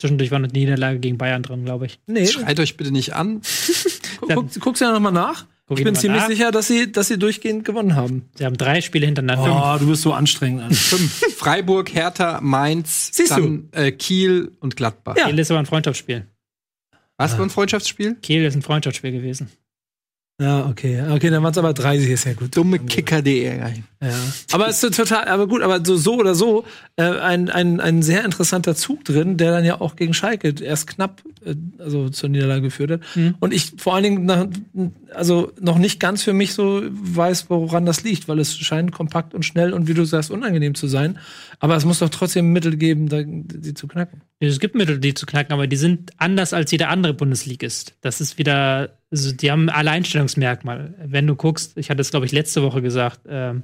Zwischendurch war eine Niederlage gegen Bayern drin, glaube ich. Nee, Schreit euch bitte nicht an. <laughs> guck, guckst du ja nochmal nach. Guck ich bin ziemlich nach. sicher, dass sie, dass sie durchgehend gewonnen haben. Sie haben drei Spiele hintereinander. Oh, du bist so anstrengend. Alter. <laughs> Fünf. Freiburg, Hertha, Mainz, Siehst dann äh, Kiel und Gladbach. Ja. Kiel ist aber ein Freundschaftsspiel. Was für ein Freundschaftsspiel? Kiel ist ein Freundschaftsspiel gewesen. Ja, okay. Okay, dann waren es aber 30, ist ja gut. Dumme Kicker.de. rein. Ja. Aber es ist total, aber gut, aber so, so oder so, äh, ein, ein, ein sehr interessanter Zug drin, der dann ja auch gegen Schalke erst knapp äh, also zur Niederlage geführt hat. Und ich vor allen Dingen nach, also noch nicht ganz für mich so weiß, woran das liegt, weil es scheint kompakt und schnell und wie du sagst, unangenehm zu sein. Aber es muss doch trotzdem Mittel geben, da, die zu knacken. Es gibt Mittel, die zu knacken, aber die sind anders als jeder andere Bundesligist. Das ist wieder, also die haben ein Alleinstellungsmerkmal. Wenn du guckst, ich hatte es, glaube ich, letzte Woche gesagt, ähm,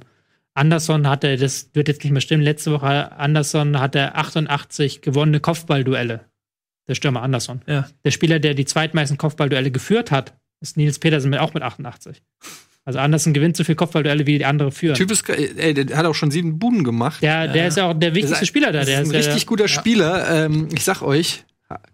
Anderson hatte, das wird jetzt nicht mehr stimmen, letzte Woche Anderson hatte 88 gewonnene Kopfballduelle. Der Stürmer Anderson. Ja. Der Spieler, der die zweitmeisten Kopfballduelle geführt hat, ist Nils Petersen mit, auch mit 88. Also Anderson gewinnt so viel Kopfballduelle, wie die andere führen. Typ ist, ey, der hat auch schon sieben Buden gemacht. Der, der ist ja auch der wichtigste Spieler da. Der ist ein ist ja- richtig guter Spieler. Ähm, ich sag euch,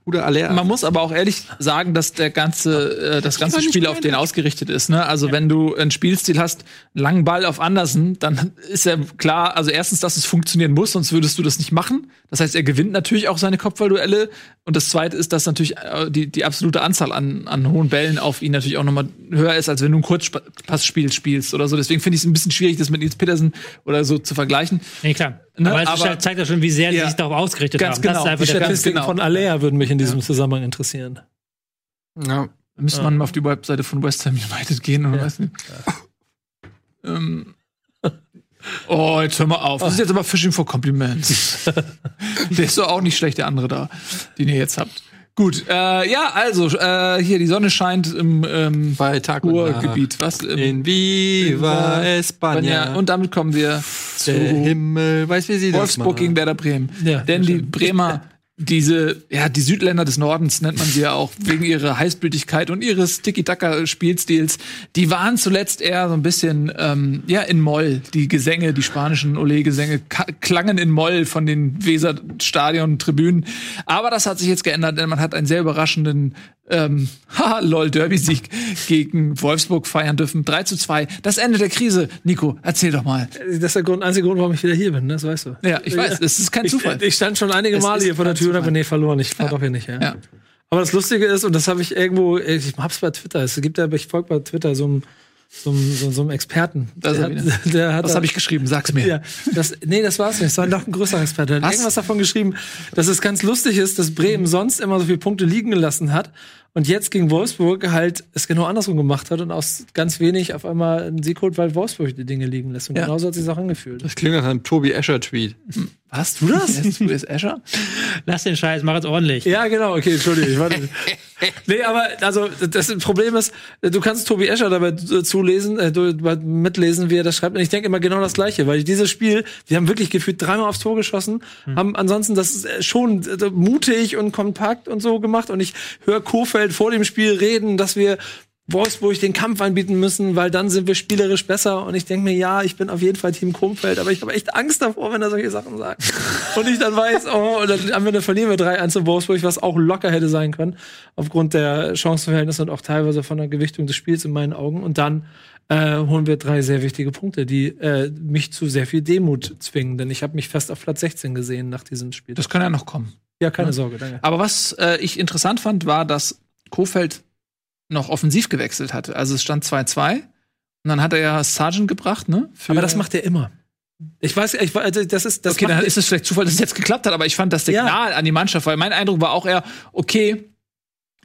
guter Aller. Man muss aber auch ehrlich sagen, dass der ganze, äh, das ganze Spiel auf den ausgerichtet ist. Ne? Also wenn du einen Spielstil hast, einen langen Ball auf Andersen, dann ist ja klar, also erstens, dass es funktionieren muss, sonst würdest du das nicht machen. Das heißt, er gewinnt natürlich auch seine Kopfballduelle. Und das zweite ist, dass natürlich äh, die, die absolute Anzahl an, an hohen Bällen auf ihn natürlich auch nochmal höher ist, als wenn du ein Kurzpassspiel spielst oder so. Deswegen finde ich es ein bisschen schwierig, das mit Nils Petersen oder so zu vergleichen. Nee, klar. Ne, aber es aber- halt- zeigt ja schon, wie sehr sie Ja. sich darauf ausgerichtet Ganz haben. genau. Das ist einfach Die. Statistiken genau. von Alea würden mich in diesem Zusammenhang interessieren. ja. Da müsste man mal auf die Webseite von West Ham United gehen oder Ja. weiß nicht. Ähm, Oh, jetzt hör mal auf. Das ist jetzt aber Fishing for Compliments. <laughs> der ist doch auch nicht schlecht, der andere da, den ihr jetzt habt. Gut, äh, ja, also äh, hier die Sonne scheint im ähm, Bei Tag. Ruhrgebiet. Was? Im, In Viva España. und damit kommen wir zu der Himmel weiß, wie sie das Wolfsburg macht. gegen Werder Bremen. Ja, Denn die Bremer, diese, ja, die Südländer des Nordens nennt man sie ja auch wegen ihrer Heißblütigkeit und ihres Tiki-Taka-Spielstils, die waren zuletzt eher so ein bisschen, ähm, ja, in Moll. Die Gesänge, die spanischen Ole-Gesänge klangen in Moll von den Weser-Stadion-Tribünen. Aber das hat sich jetzt geändert, denn man hat einen sehr überraschenden ähm, <laughs> haha, lol, Derby-Sieg gegen Wolfsburg feiern dürfen. 3 zu 2. Das Ende der Krise. Nico, erzähl doch mal. Das ist der Grund, einzige Grund, warum ich wieder hier bin, ne? das weißt du. Ja, ich weiß, es ist kein Zufall. Ich, ich stand schon einige Male hier vor der Tür Zufall. habe nee, verloren. Ich war doch hier nicht, ja. Ja. Aber das Lustige ist, und das habe ich irgendwo, ich hab's bei Twitter, es gibt ja, ich folge bei Twitter so einem, so einem, so, so einem Experten. Da ist er der, wieder. hat- <laughs> der hat Was da- habe ich geschrieben? Sag's mir. Ja, das, nee, das war's nicht. Es war noch ein größerer Experte. Er hat Was? irgendwas davon geschrieben, dass es ganz lustig ist, dass Bremen sonst immer so viele Punkte liegen gelassen hat und jetzt gegen Wolfsburg halt es genau andersrum gemacht hat und aus ganz wenig auf einmal einen Sieg holt, weil Wolfsburg die Dinge liegen lässt. Und Ja. genauso hat sich auch angefühlt. Das klingt nach einem Tobi Escher-Tweet. Hast du das? Hast du es, Escher? Lass den Scheiß, mach es ordentlich. Ja, genau, okay, entschuldige. Ich warte. <laughs> nee, aber also das Problem ist, du kannst Tobi Escher dabei äh, zulesen, äh, mitlesen, wie er das schreibt. Und ich denke immer genau das Gleiche, weil dieses Spiel, wir haben wirklich gefühlt dreimal aufs Tor geschossen, haben ansonsten das äh, schon äh, mutig und kompakt und so gemacht. Und ich höre Kofeld vor dem Spiel reden, dass wir Wolfsburg den Kampf anbieten müssen, weil dann sind wir spielerisch besser. Und ich denke mir, ja, ich bin auf jeden Fall Team Kofeld, aber ich habe echt Angst davor, wenn er solche Sachen sagt. <laughs> und ich dann weiß, oh, und dann am Ende verlieren wir 3-1 zu Wolfsburg, was auch locker hätte sein können, aufgrund der Chancenverhältnisse und auch teilweise von der Gewichtung des Spiels in meinen Augen. Und dann äh, holen wir drei sehr wichtige Punkte, die äh, mich zu sehr viel Demut zwingen, denn ich habe mich fest auf Platz 16 gesehen nach diesem Spiel. Das kann ja noch kommen. ja, keine Sorge, danke. Aber was äh, ich interessant fand, war, dass Kofeld noch offensiv gewechselt hatte. Also es stand 2-2 und dann hat er ja Sargent gebracht, ne? Aber das macht er immer. Ich weiß, ich, weiß, also das ist, das okay, dann ist es vielleicht Zufall, dass es jetzt geklappt hat, aber ich fand das Signal an die Mannschaft, weil mein Eindruck war auch eher, okay,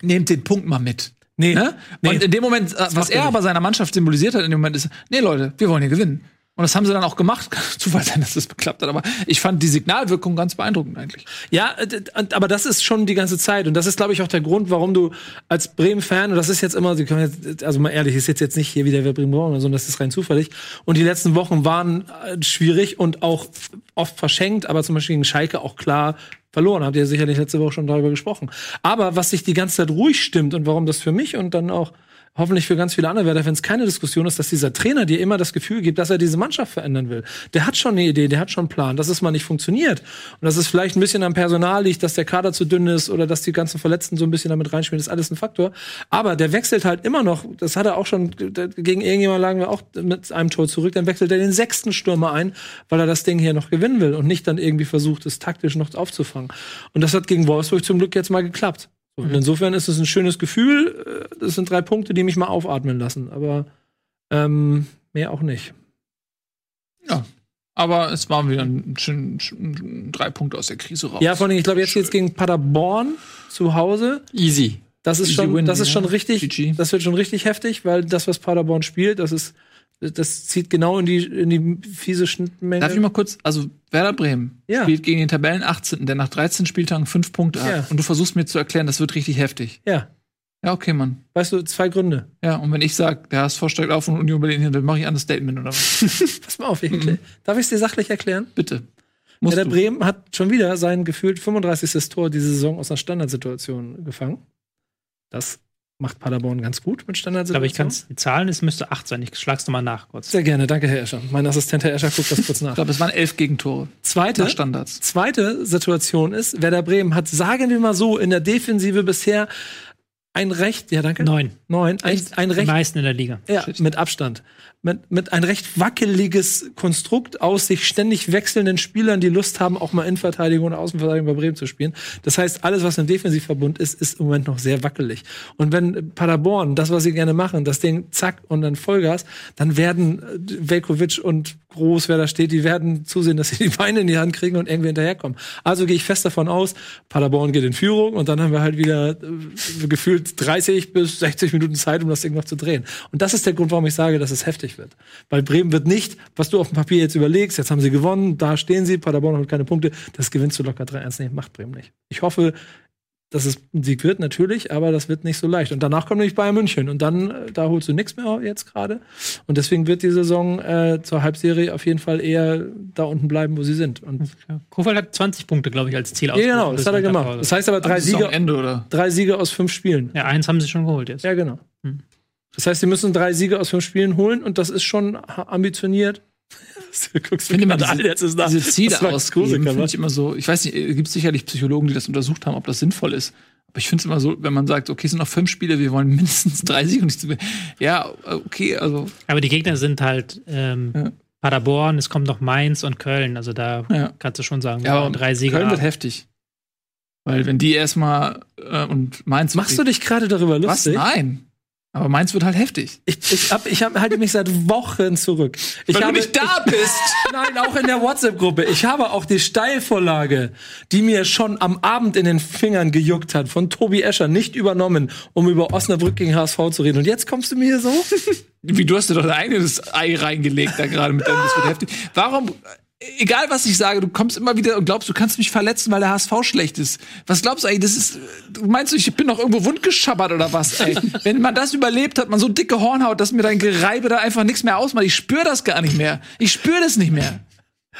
nehmt den Punkt mal mit. nee, Ne? Nee. Und in dem Moment, äh, was er er aber seiner Mannschaft symbolisiert hat, in dem Moment ist, nee Leute, wir wollen hier gewinnen. Und das haben sie dann auch gemacht. <laughs> Zufall sein, dass das geklappt hat. Aber ich fand die Signalwirkung ganz beeindruckend eigentlich. Ja, äh, aber das ist schon die ganze Zeit. Und das ist, glaube ich, auch der Grund, warum du als Bremen-Fan, und das ist jetzt immer, jetzt, also mal ehrlich, ist jetzt, jetzt nicht hier wieder wer Bremen brauchen, sondern das ist rein zufällig. Und die letzten Wochen waren äh, schwierig und auch oft verschenkt, aber zum Beispiel gegen Schalke auch klar verloren. Habt ihr sicherlich letzte Woche schon darüber gesprochen. Aber was sich die ganze Zeit ruhig stimmt und warum das für mich und dann auch hoffentlich für ganz viele andere Werder-Fans keine Diskussion ist, dass dieser Trainer dir immer das Gefühl gibt, dass er diese Mannschaft verändern will. Der hat schon eine Idee, der hat schon einen Plan, dass es mal nicht funktioniert. Und dass es vielleicht ein bisschen am Personal liegt, dass der Kader zu dünn ist oder dass die ganzen Verletzten so ein bisschen damit reinspielen, ist alles ein Faktor. Aber der wechselt halt immer noch, das hat er auch schon, gegen irgendjemand lagen wir auch mit einem Tor zurück, dann wechselt er den sechsten Stürmer ein, weil er das Ding hier noch gewinnen will und nicht dann irgendwie versucht, es taktisch noch aufzufangen. Und das hat gegen Wolfsburg zum Glück jetzt mal geklappt. So, Und insofern ist es ein schönes Gefühl. Äh, Das sind drei Punkte, die mich mal aufatmen lassen. Aber ähm, mehr auch nicht. Ja. Aber es waren wieder ein schön, schön drei Punkte aus der Krise raus. Ja, vor allem, ich glaube, jetzt geht's gegen Paderborn zu Hause. Easy. Das ist Easy schon, win, das ist schon richtig, GG. das wird schon richtig heftig, weil das, was Paderborn spielt, das ist, das zieht genau in die, in die fiese Schnittmenge. Darf ich mal kurz, also Werder Bremen Ja. spielt gegen den Tabellen 18., der nach 13 Spieltagen fünf Punkte hat. Ja. Und du versuchst mir zu erklären, das wird richtig heftig. ja, Ja, okay, Mann. weißt du, zwei Gründe. Ja, und wenn ich sage, der HSV steigt auf und Union Berlin hin, dann mache ich ein Statement oder was? <laughs> Pass mal auf, ich erklär- Darf ich es dir sachlich erklären? Bitte. Musst Werder du. Bremen hat schon wieder sein gefühlt 35. Tor diese Saison aus einer Standardsituation gefangen. Das macht Paderborn ganz gut mit glaube, Standardsituationen. ich kann es, die Zahlen, es müsste acht sein. Ich schlag's nochmal nach kurz. Sehr gerne, danke, Herr Escher. Mein Assistent Herr Escher guckt das kurz nach. Ich glaube, es waren elf Gegentore Zweite, nach Standards. zweite Situation ist, Werder Bremen hat, sagen wir mal so, in der Defensive bisher ein Recht, ja danke, Neun. neun, ein, ein Die Recht, meisten in der Liga. ja, mit Abstand, mit, mit ein recht wackeliges Konstrukt aus sich ständig wechselnden Spielern, die Lust haben, auch mal Innenverteidigung oder Außenverteidigung bei Bremen zu spielen. Das heißt, alles, was im Defensivverbund ist, ist im Moment noch sehr wackelig. Und wenn Paderborn das, was sie gerne machen, das Ding zack und dann Vollgas, dann werden äh, Velkovic und Groß, wer da steht, die werden zusehen, dass sie die Beine in die Hand kriegen und irgendwie hinterherkommen. Also gehe ich fest davon aus, Paderborn geht in Führung und dann haben wir halt wieder äh, gefühlt gefühlt 30 bis 60 Minuten Zeit, um das Ding noch zu drehen. Und das ist der Grund, warum ich sage, dass es heftig wird. Weil Bremen wird nicht, was du auf dem Papier jetzt überlegst, jetzt haben sie gewonnen, da stehen sie, Paderborn hat keine Punkte, das gewinnst du locker 3-1 nicht, macht Bremen nicht. Ich hoffe, dass es ein Sieg wird, natürlich, aber das wird nicht so leicht. Und danach kommt nämlich Bayern München und dann, äh, da holst du nichts mehr jetzt gerade. Und deswegen wird die Saison äh, zur Halbserie auf jeden Fall eher da unten bleiben, wo sie sind. Und Kofeld hat 20 Punkte, glaube ich, als Ziel ja, genau, das hat er gemacht. Das heißt aber drei Siege, Ende oder? drei Siege aus fünf Spielen. Ja, eins haben sie schon geholt jetzt. Ja, genau. Das heißt, sie müssen drei Siege aus fünf Spielen holen und das ist schon ambitioniert. <laughs> du guckst finde gerade diese, jetzt ist da. diese Ziele ausgeben, finde ich immer so. Ich weiß nicht, es gibt sicherlich Psychologen, die das untersucht haben, ob das sinnvoll ist. Aber ich finde es immer so, wenn man sagt, okay, es sind noch fünf Spiele, wir wollen <laughs> mindestens drei Siege und nicht zu Ja, okay, also Aber die Gegner sind halt ähm, Ja. Paderborn, es kommt noch Mainz und Köln. Also da Ja. kannst du schon sagen, ja, wir aber wollen drei Siege Köln wird haben. heftig. Weil wenn die erstmal äh, und Mainz Machst du dich gerade darüber was? lustig? Nein. Aber Mainz wird halt heftig. Ich, ich, hab, ich hab, halte mich seit Wochen zurück. Ich Weil du habe, nicht da ich, bist. <laughs> Nein, auch in der WhatsApp-Gruppe. Ich habe auch die Steilvorlage, die mir schon am Abend in den Fingern gejuckt hat, von Tobi Escher nicht übernommen, um über Osnabrück gegen HSV zu reden. Und jetzt kommst du mir hier so? <laughs> Wie du hast dir doch dein eigenes Ei reingelegt da gerade mit deinem, das wird <laughs> heftig. Warum, egal was ich sage, du kommst immer wieder und glaubst, du kannst mich verletzen, weil der HSV schlecht ist. Was glaubst du eigentlich, das ist, du meinst du, ich bin doch irgendwo wundgeschabbert oder was, ey? <laughs> Wenn man das überlebt hat, man so dicke Hornhaut, dass mir dein Gereibe da einfach nichts mehr ausmacht. Ich spüre das gar nicht mehr. Ich spüre das nicht mehr.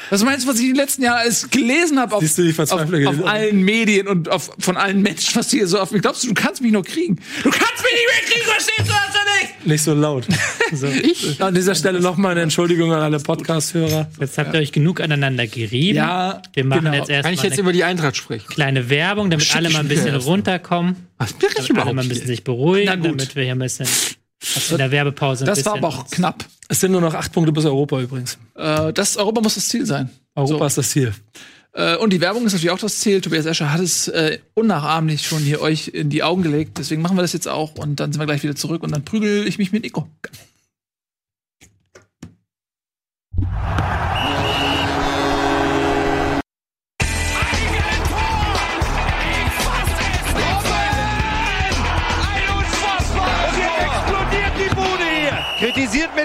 Was meinst du, was ich in den letzten Jahren alles gelesen habe auf, Siehst du die auf, Verzweiflung? auf allen Medien und auf, von allen Menschen, was hier so auf mich glaubst du, du kannst mich noch kriegen. Du kannst mich nicht mehr kriegen, verstehst du das oder nicht? Nicht so laut. <laughs> So. Ich? An dieser Stelle noch mal eine Entschuldigung an alle Podcast-Hörer. Jetzt habt ihr euch genug aneinander gerieben. Ja, wir machen genau. jetzt Kann erstmal ich jetzt über die Eintracht sprechen? kleine Werbung, damit Schick alle mal ein bisschen runterkommen, Was bin ich damit alle überhaupt mal ein hier? bisschen sich beruhigen, damit wir hier ein bisschen in der Werbepause ein Das bisschen war aber auch knapp. Es sind nur noch acht Punkte bis Europa übrigens. Äh, das Europa muss das Ziel sein. Europa So. ist das Ziel. Äh, und die Werbung ist natürlich auch das Ziel. Tobias Escher hat es äh, unnachahmlich schon hier euch in die Augen gelegt. Deswegen machen wir das jetzt auch und dann sind wir gleich wieder zurück und dann prügel ich mich mit Nico.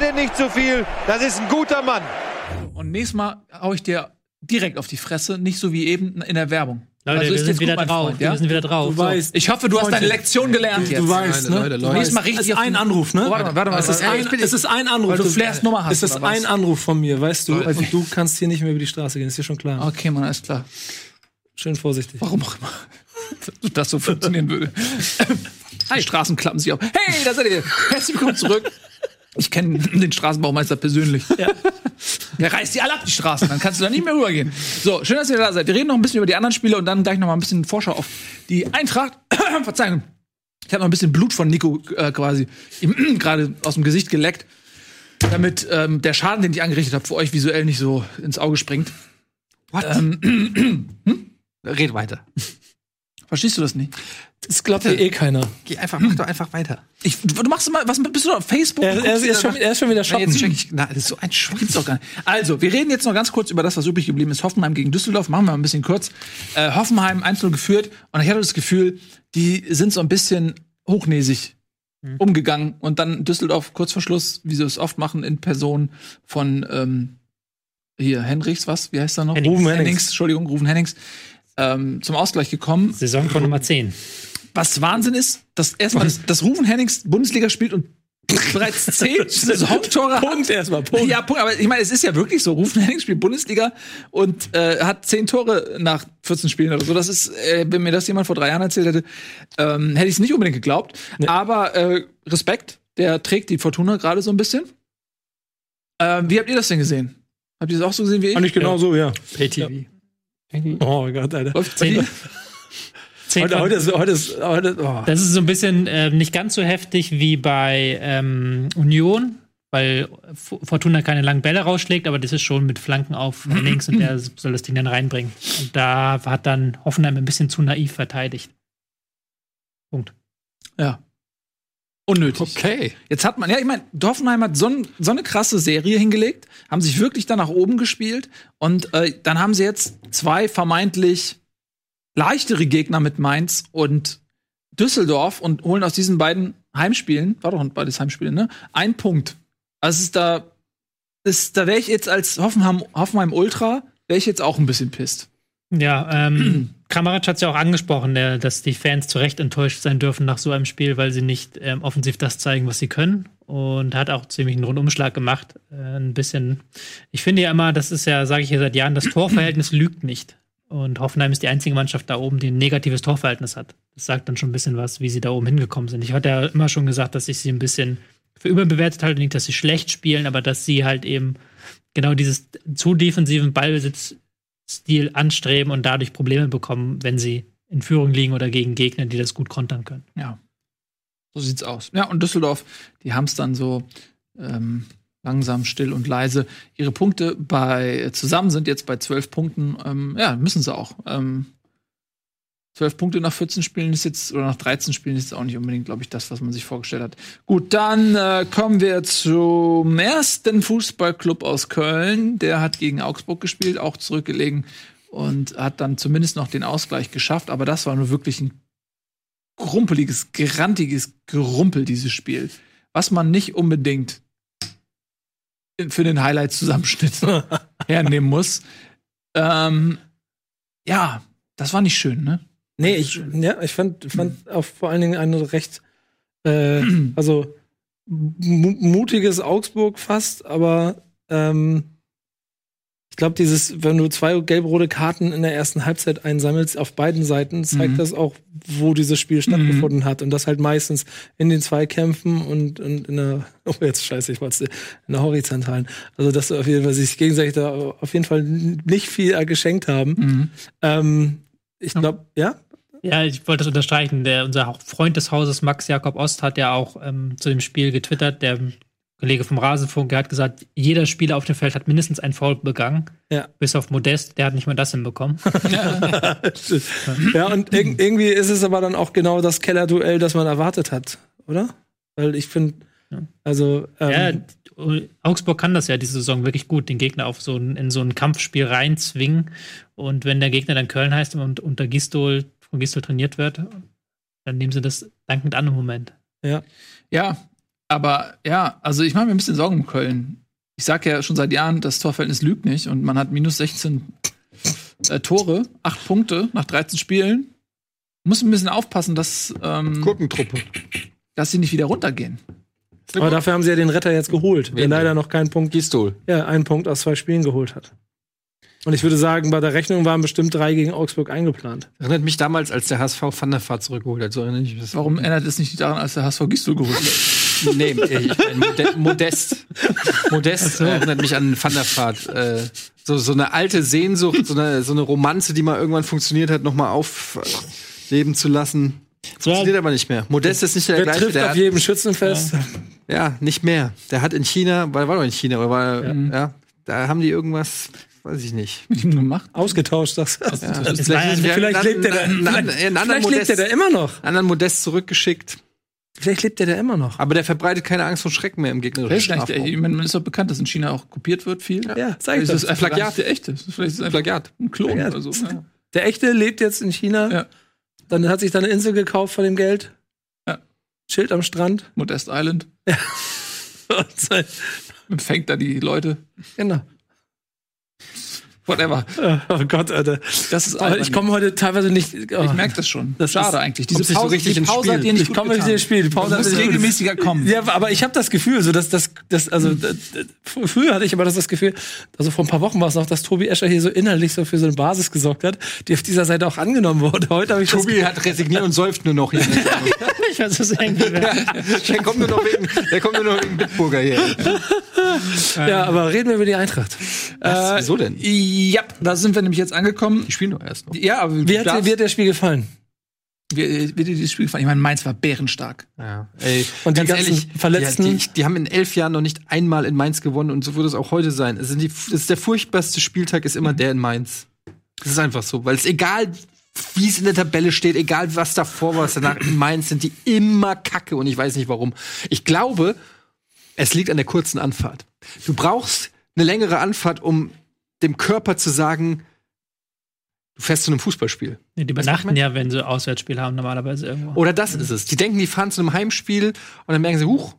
Denn nicht zu viel. Das ist ein guter Mann. Und nächstes Mal hau ich dir direkt auf die Fresse, nicht so wie eben in der Werbung. Leute, Also wir ist sind jetzt wieder drauf. Freund, ja? Wir sind wieder drauf. Du weißt, Ich hoffe, du hast deine Lektion gelernt jetzt. du weißt, ne? Leute, Du Leute. Nächstes Mal richtig es ist ein Anruf, ne? Oh, warte mal, warte mal. Es ist ein, es ist ein Anruf. Weil du Flairs Nummer hast, Es ist ein Anruf von mir, weißt du? Und du kannst hier nicht mehr über die Straße gehen, ist dir schon klar. Okay, Mann, alles klar. Schön vorsichtig. Warum auch immer <laughs> das so funktionieren würde. <laughs> Hi, Straßen klappen sich auf. Hey, da seid ihr. Herzlich willkommen zurück. Ich kenne <laughs> den Straßenbaumeister persönlich. <laughs> Der reißt die alle ab, die Straßen. Dann kannst du da nicht mehr rübergehen. So, schön, dass ihr da seid. Wir reden noch ein bisschen über die anderen Spiele und dann gleich noch mal ein bisschen Vorschau auf die Eintracht. <clears throat> Verzeihung. Ich habe noch ein bisschen Blut von Nico äh, quasi <clears throat> gerade aus dem Gesicht geleckt, damit ähm, der Schaden, den ich angerichtet habe, für euch visuell nicht so ins Auge springt. What? <clears throat> Red weiter. Verstehst du das nicht? Das glaubt dir eh keiner. Geh einfach, mach doch einfach weiter. Ich, du machst mal, was bist du auf Facebook? Er, er, ist, er, ist schon, er ist schon wieder Na, shoppen. jetzt check ich, na, das ist so ein Schwachsinn. Gibt's doch gar nicht. Also, wir reden jetzt noch ganz kurz über das, was übrig geblieben ist. Hoffenheim gegen Düsseldorf. Machen wir mal ein bisschen kurz. Äh, Hoffenheim 1-0 geführt. Und ich hatte das Gefühl, die sind so ein bisschen hochnäsig umgegangen. Und dann Düsseldorf kurz vor Schluss, wie sie es oft machen, in Person von ähm, hier Henrichs, was? Wie heißt er noch? Hennings. Rufen Hennings. Hennings. Entschuldigung, Rufen Hennings. Ähm, zum Ausgleich gekommen. Saison von Nummer 10. Was Wahnsinn ist, dass erstmal das, das Rufen Hennings Bundesliga spielt und bereits <laughs> zehn Saisontore hat. Punkt erstmal, Punkt. Ja, Punkt. Aber ich meine, es ist ja wirklich so. Rufen Hennings spielt Bundesliga und äh, hat zehn Tore nach 14 Spielen oder so. Das ist, äh, wenn mir das jemand vor drei Jahren erzählt hätte, ähm, hätte ich es nicht unbedingt geglaubt. Aber äh, Respekt, der trägt die Fortuna gerade so ein bisschen. Ähm, wie habt ihr das denn gesehen? Habt ihr das auch so gesehen wie ich? Fand ich genau so, ja. PTV. Oh Gott, Alter. Zehn, <laughs> zehn Heute, heute ist, heute ist, heute, oh. Das ist so ein bisschen äh, nicht ganz so heftig wie bei ähm, Union, weil Fortuna keine langen Bälle rausschlägt, aber das ist schon mit Flanken auf <clears throat> Hennings und der soll das Ding dann reinbringen. Und da hat dann Hoffenheim ein bisschen zu naiv verteidigt. Punkt. Ja. Unnötig. Okay. Jetzt hat man, ja, ich meine, Hoffenheim hat so, so eine krasse Serie hingelegt, haben sich wirklich da nach oben gespielt und äh, dann haben sie jetzt zwei vermeintlich leichtere Gegner mit Mainz und Düsseldorf und holen aus diesen beiden Heimspielen, war doch beides Heimspiele, ne? Ein Punkt. Also es ist da, ist, da wäre ich jetzt als Hoffenheim, Hoffenheim Ultra, wäre ich jetzt auch ein bisschen pisst. Ja, ähm, <clears throat> Kramaric hat es ja auch angesprochen, der, dass die Fans zu Recht enttäuscht sein dürfen nach so einem Spiel, weil sie nicht ähm, offensiv das zeigen, was sie können. Und hat auch ziemlich einen Rundumschlag gemacht. Äh, ein bisschen. Ich finde ja immer, das ist ja, sage ich ja seit Jahren, das Torverhältnis lügt nicht. Und Hoffenheim ist die einzige Mannschaft da oben, die ein negatives Torverhältnis hat. Das sagt dann schon ein bisschen was, wie sie da oben hingekommen sind. Ich hatte ja immer schon gesagt, dass ich sie ein bisschen für überbewertet halte, nicht, dass sie schlecht spielen, aber dass sie halt eben genau dieses zu defensiven Ballbesitzstil anstreben und dadurch Probleme bekommen, wenn sie in Führung liegen oder gegen Gegner, die das gut kontern können. Ja. So sieht's aus. Ja, und Düsseldorf, die haben es dann so ähm, langsam, still und leise. Ihre Punkte bei zusammen sind jetzt bei zwölf Punkten. Ähm, ja, müssen sie auch. Ähm, zwölf Punkte nach 14 Spielen ist jetzt, oder nach 13 Spielen ist jetzt auch nicht unbedingt, glaube ich, das, was man sich vorgestellt hat. Gut, dann äh, kommen wir zum ersten Fußballclub aus Köln. Der hat gegen Augsburg gespielt, auch zurückgelegen und hat dann zumindest noch den Ausgleich geschafft. Aber das war nur wirklich ein grumpeliges, grantiges Gerumpel, dieses Spiel. Was man nicht unbedingt für den Highlights-Zusammenschnitt <laughs> hernehmen muss. Ähm, ja, das war nicht schön, ne? Nee, ich, ja, ich fand, fand auch vor allen Dingen eine recht, äh, <clears throat> also mu mutiges Augsburg fast, aber ähm, ich glaube, dieses, wenn du zwei gelb-rote Karten in der ersten Halbzeit einsammelst, auf beiden Seiten, zeigt Mhm. das auch, wo dieses Spiel stattgefunden hat. Und das halt meistens in den Zweikämpfen und, und in der, <laughs> oh jetzt scheiße, ich wollte in der horizontalen. Also, dass auf jeden Fall sich gegenseitig da auf jeden Fall nicht viel geschenkt haben. Mhm. Ähm, ich glaube, ja? Ja, ich wollte das unterstreichen. Der, unser Freund des Hauses, Max Jakob Ost, hat ja auch ähm, zu dem Spiel getwittert. Der Kollege vom Rasenfunk, der hat gesagt, jeder Spieler auf dem Feld hat mindestens ein Foul begangen. Ja. Bis auf Modest, der hat nicht mal das hinbekommen. <laughs> Ja, und irg irgendwie ist es aber dann auch genau das Kellerduell, das man erwartet hat, oder? Weil ich finde, Ja. also ähm, Ja, Augsburg kann das ja diese Saison wirklich gut, den Gegner auf so ein, in so ein Kampfspiel reinzwingen. Und wenn der Gegner dann Köln heißt und unter Gistol, von Gistol trainiert wird, dann nehmen sie das dankend an im Moment. Ja, aber ja, also ich mache mir ein bisschen Sorgen um Köln. Ich sage ja schon seit Jahren, das Torverhältnis lügt nicht und man hat minus 16 äh, Tore, 8 Punkte nach 13 Spielen. Muss ein bisschen aufpassen, dass, ähm, Gurkentruppe. dass sie nicht wieder runtergehen. aber dafür haben sie ja den Retter jetzt geholt, der leider noch keinen Punkt, Gistol. ja, einen Punkt aus zwei Spielen geholt hat. Und ich würde sagen, bei der Rechnung waren bestimmt drei gegen Augsburg eingeplant. Erinnert mich damals, als der HSV Van der Vaart zurückgeholt hat. So erinnere ich mich. Warum ändert es nicht daran, als der HSV Gistol geholt hat? Nee, ich mein, Mode Modest. Modest erinnert mich an Van der Vaart. Äh, so, so eine alte Sehnsucht, so eine, so eine Romanze, die mal irgendwann funktioniert hat, nochmal aufleben zu lassen. Funktioniert aber nicht mehr. Modest ist nicht der Wer gleiche. trifft Der auf hat, jedem Schützenfest? ja, nicht mehr. Der hat in China, weil war doch in China, oder war, ja. da haben die irgendwas, weiß ich nicht. Mit ihm gemacht? Ausgetauscht, sagst du. Ja- Vielleicht, vielleicht lebt er da- Vielleicht, lebt er da immer noch. anderen Modest zurückgeschickt. Vielleicht lebt er da immer noch. Aber der verbreitet keine Angst und Schrecken mehr im ist gegnerischen? Strafraum. Ich meine, man ist doch bekannt, dass in China auch kopiert wird viel. Ja, sag Vielleicht ich ist das doch. einfach Plagiat. Der echte. Vielleicht ist es einfach Plagiat. ein Klon Plagiat. oder so. Ja. Der echte lebt jetzt in China. Ja. Dann hat sich da eine Insel gekauft von dem Geld. Ja. Schild am Strand. Modest Island. <laughs> Und sein- Empfängt da die Leute. genau. Whatever. <laughs> Oh Gott, Alter. Das ist albern. ich komme heute teilweise nicht. Oh. Ich merke das schon. Das Schade ist- eigentlich. Diese nicht so Pause, richtig die Pause hat dir nicht Ich komme nicht ins Spiel. Die Pause hat regelmäßiger kommen. Ja, aber ich habe das Gefühl, so dass das, das also d- d- fr- früher hatte ich aber das, das Gefühl, also vor ein paar Wochen war es noch, dass Tobi Escher hier so innerlich so für so eine Basis gesorgt hat, die auf dieser Seite auch angenommen wurde. Heute habe ich das Tobi hat resigniert und säuft nur noch hier. <laughs> Ich weiß, es irgendwie wäre. <laughs> der kommt nur noch wegen, der kommt nur noch wegen Bitburger hier. Ja, aber reden wir über die Eintracht. Was? Wieso denn? Ja, da sind wir nämlich jetzt angekommen. Die spielen doch erst noch. Ja, aber Wie hat, dir, wie hat das Spiel gefallen? wie, wie dir dieses Spiel gefallen? Ich meine, Mainz war bärenstark. Ja. Ey, Und die ganz ganzen ehrlich, Verletzten? Ja, die, die haben in elf Jahren noch nicht einmal in Mainz gewonnen und so wird es auch heute sein. Sind die, das ist der furchtbarste Spieltag ist immer der in Mainz. Das ist einfach so, weil es egal wie es in der Tabelle steht, egal was davor war, was danach in Mainz sind die immer kacke und ich weiß nicht warum. Ich glaube, es liegt an der kurzen Anfahrt. Du brauchst eine längere Anfahrt, um dem Körper zu sagen, Du fährst zu einem Fußballspiel. Nee, die übernachten ja, wenn sie Auswärtsspiel haben, normalerweise irgendwo. Oder das ist es. Die denken, die fahren zu einem Heimspiel und dann merken sie, huch,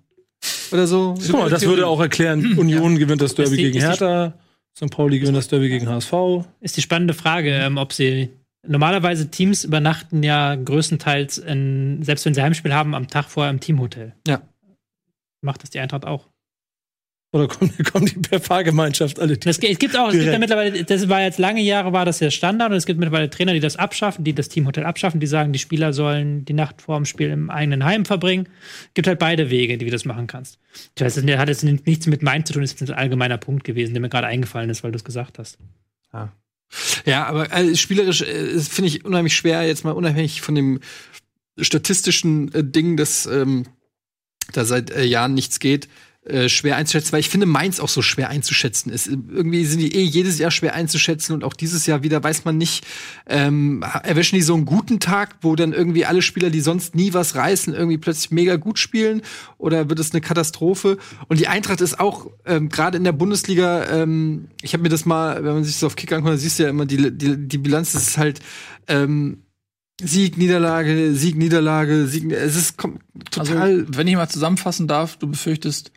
oder so. Guck mal, das würde auch erklären, Union gewinnt das Derby die- gegen Hertha, St. Pauli gewinnt das Derby gegen HSV. ist die spannende Frage, ähm, ob sie normalerweise Teams übernachten ja größtenteils in, selbst wenn sie Heimspiel haben, am Tag vorher im Teamhotel. Ja. Macht das die Eintracht auch? Oder kommen, <laughs> kommen die per Fahrgemeinschaft alle? Das, es gibt auch, es gibt ja mittlerweile, das war jetzt lange Jahre war das ja Standard und es gibt mittlerweile Trainer, die das abschaffen, die das Teamhotel abschaffen, die sagen, die Spieler sollen die Nacht vor dem Spiel im eigenen Heim verbringen. Gibt halt beide Wege, die du das machen kannst. Ich weiß, das hat jetzt nichts mit Main zu tun, das ist ein allgemeiner Punkt gewesen, der mir gerade eingefallen ist, weil du es gesagt hast. Ja, aber äh, spielerisch äh, finde ich unheimlich schwer, jetzt mal unabhängig von dem statistischen äh, Ding, dass ähm, da seit äh, Jahren nichts geht, äh, schwer einzuschätzen, weil ich finde Mainz auch so schwer einzuschätzen ist. Irgendwie sind die eh jedes Jahr schwer einzuschätzen und auch dieses Jahr wieder weiß man nicht, ähm, erwischen die so einen guten Tag, wo dann irgendwie alle Spieler, die sonst nie was reißen, irgendwie plötzlich mega gut spielen oder wird es eine Katastrophe? Und die Eintracht ist auch ähm, gerade in der Bundesliga, ähm, ich habe mir das mal, wenn man sich so auf Kick anguckt, dann siehst du ja immer, die, die, die Bilanz ist halt ähm, Sieg, Niederlage, Sieg, Niederlage, Sieg, es ist Also, total wenn ich mal zusammenfassen darf, du befürchtest,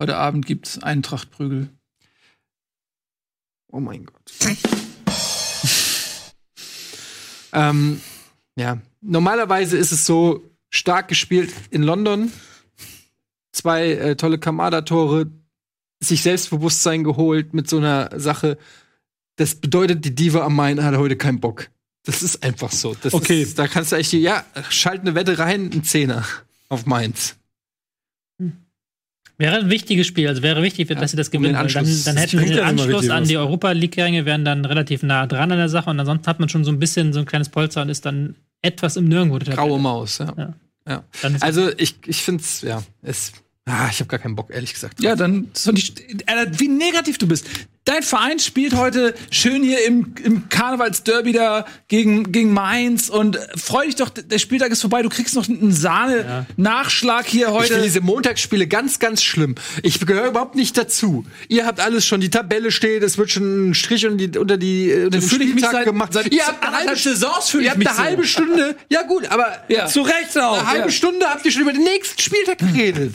heute Abend gibt's Eintracht-Prügel. Oh mein Gott. <laughs> ähm, ja, normalerweise ist es so stark gespielt in London. Zwei äh, tolle Kamada-Tore, sich Selbstbewusstsein geholt mit so einer Sache. Das bedeutet, die Diva am Main hat heute keinen Bock. Das ist einfach so. Das Okay. Ist, da kannst du echt, ja, schalt eine Wette rein, ein Zehner auf Mainz. Wäre ein wichtiges Spiel, also wäre wichtig, dass sie das um gewinnen. weil dann, dann hätten wir bringt den ja Anschluss an die Europa League-Ränge, wären dann relativ nah dran an der Sache und ansonsten hat man schon so ein bisschen so ein kleines Polster und ist dann etwas im Nirgendwo. Graue. Maus, ja. Ja. ja. Also ich, ich finde es, ja, es, ah, ich habe gar keinen Bock, ehrlich gesagt. Ja, dann, so nicht, Alter, wie negativ du bist. Dein Verein spielt heute schön hier im, im Karnevalsderby da gegen, gegen Mainz und äh, freu dich doch, der Spieltag ist vorbei, du kriegst noch einen Sahne-Nachschlag hier Ich finde heute. diese Montagsspiele ganz, ganz schlimm. Ich gehöre überhaupt nicht dazu. Ihr habt alles schon, die Tabelle steht, es wird schon ein Strich unter die, unter die äh, unter den Spieltag seit- gemacht. seit ihr habt eine halbe Saisons fühl Ihr habt eine so. halbe Stunde. Ja gut, aber Ja. zu Recht auch. Eine halbe ja. Stunde habt ihr schon über den nächsten Spieltag geredet.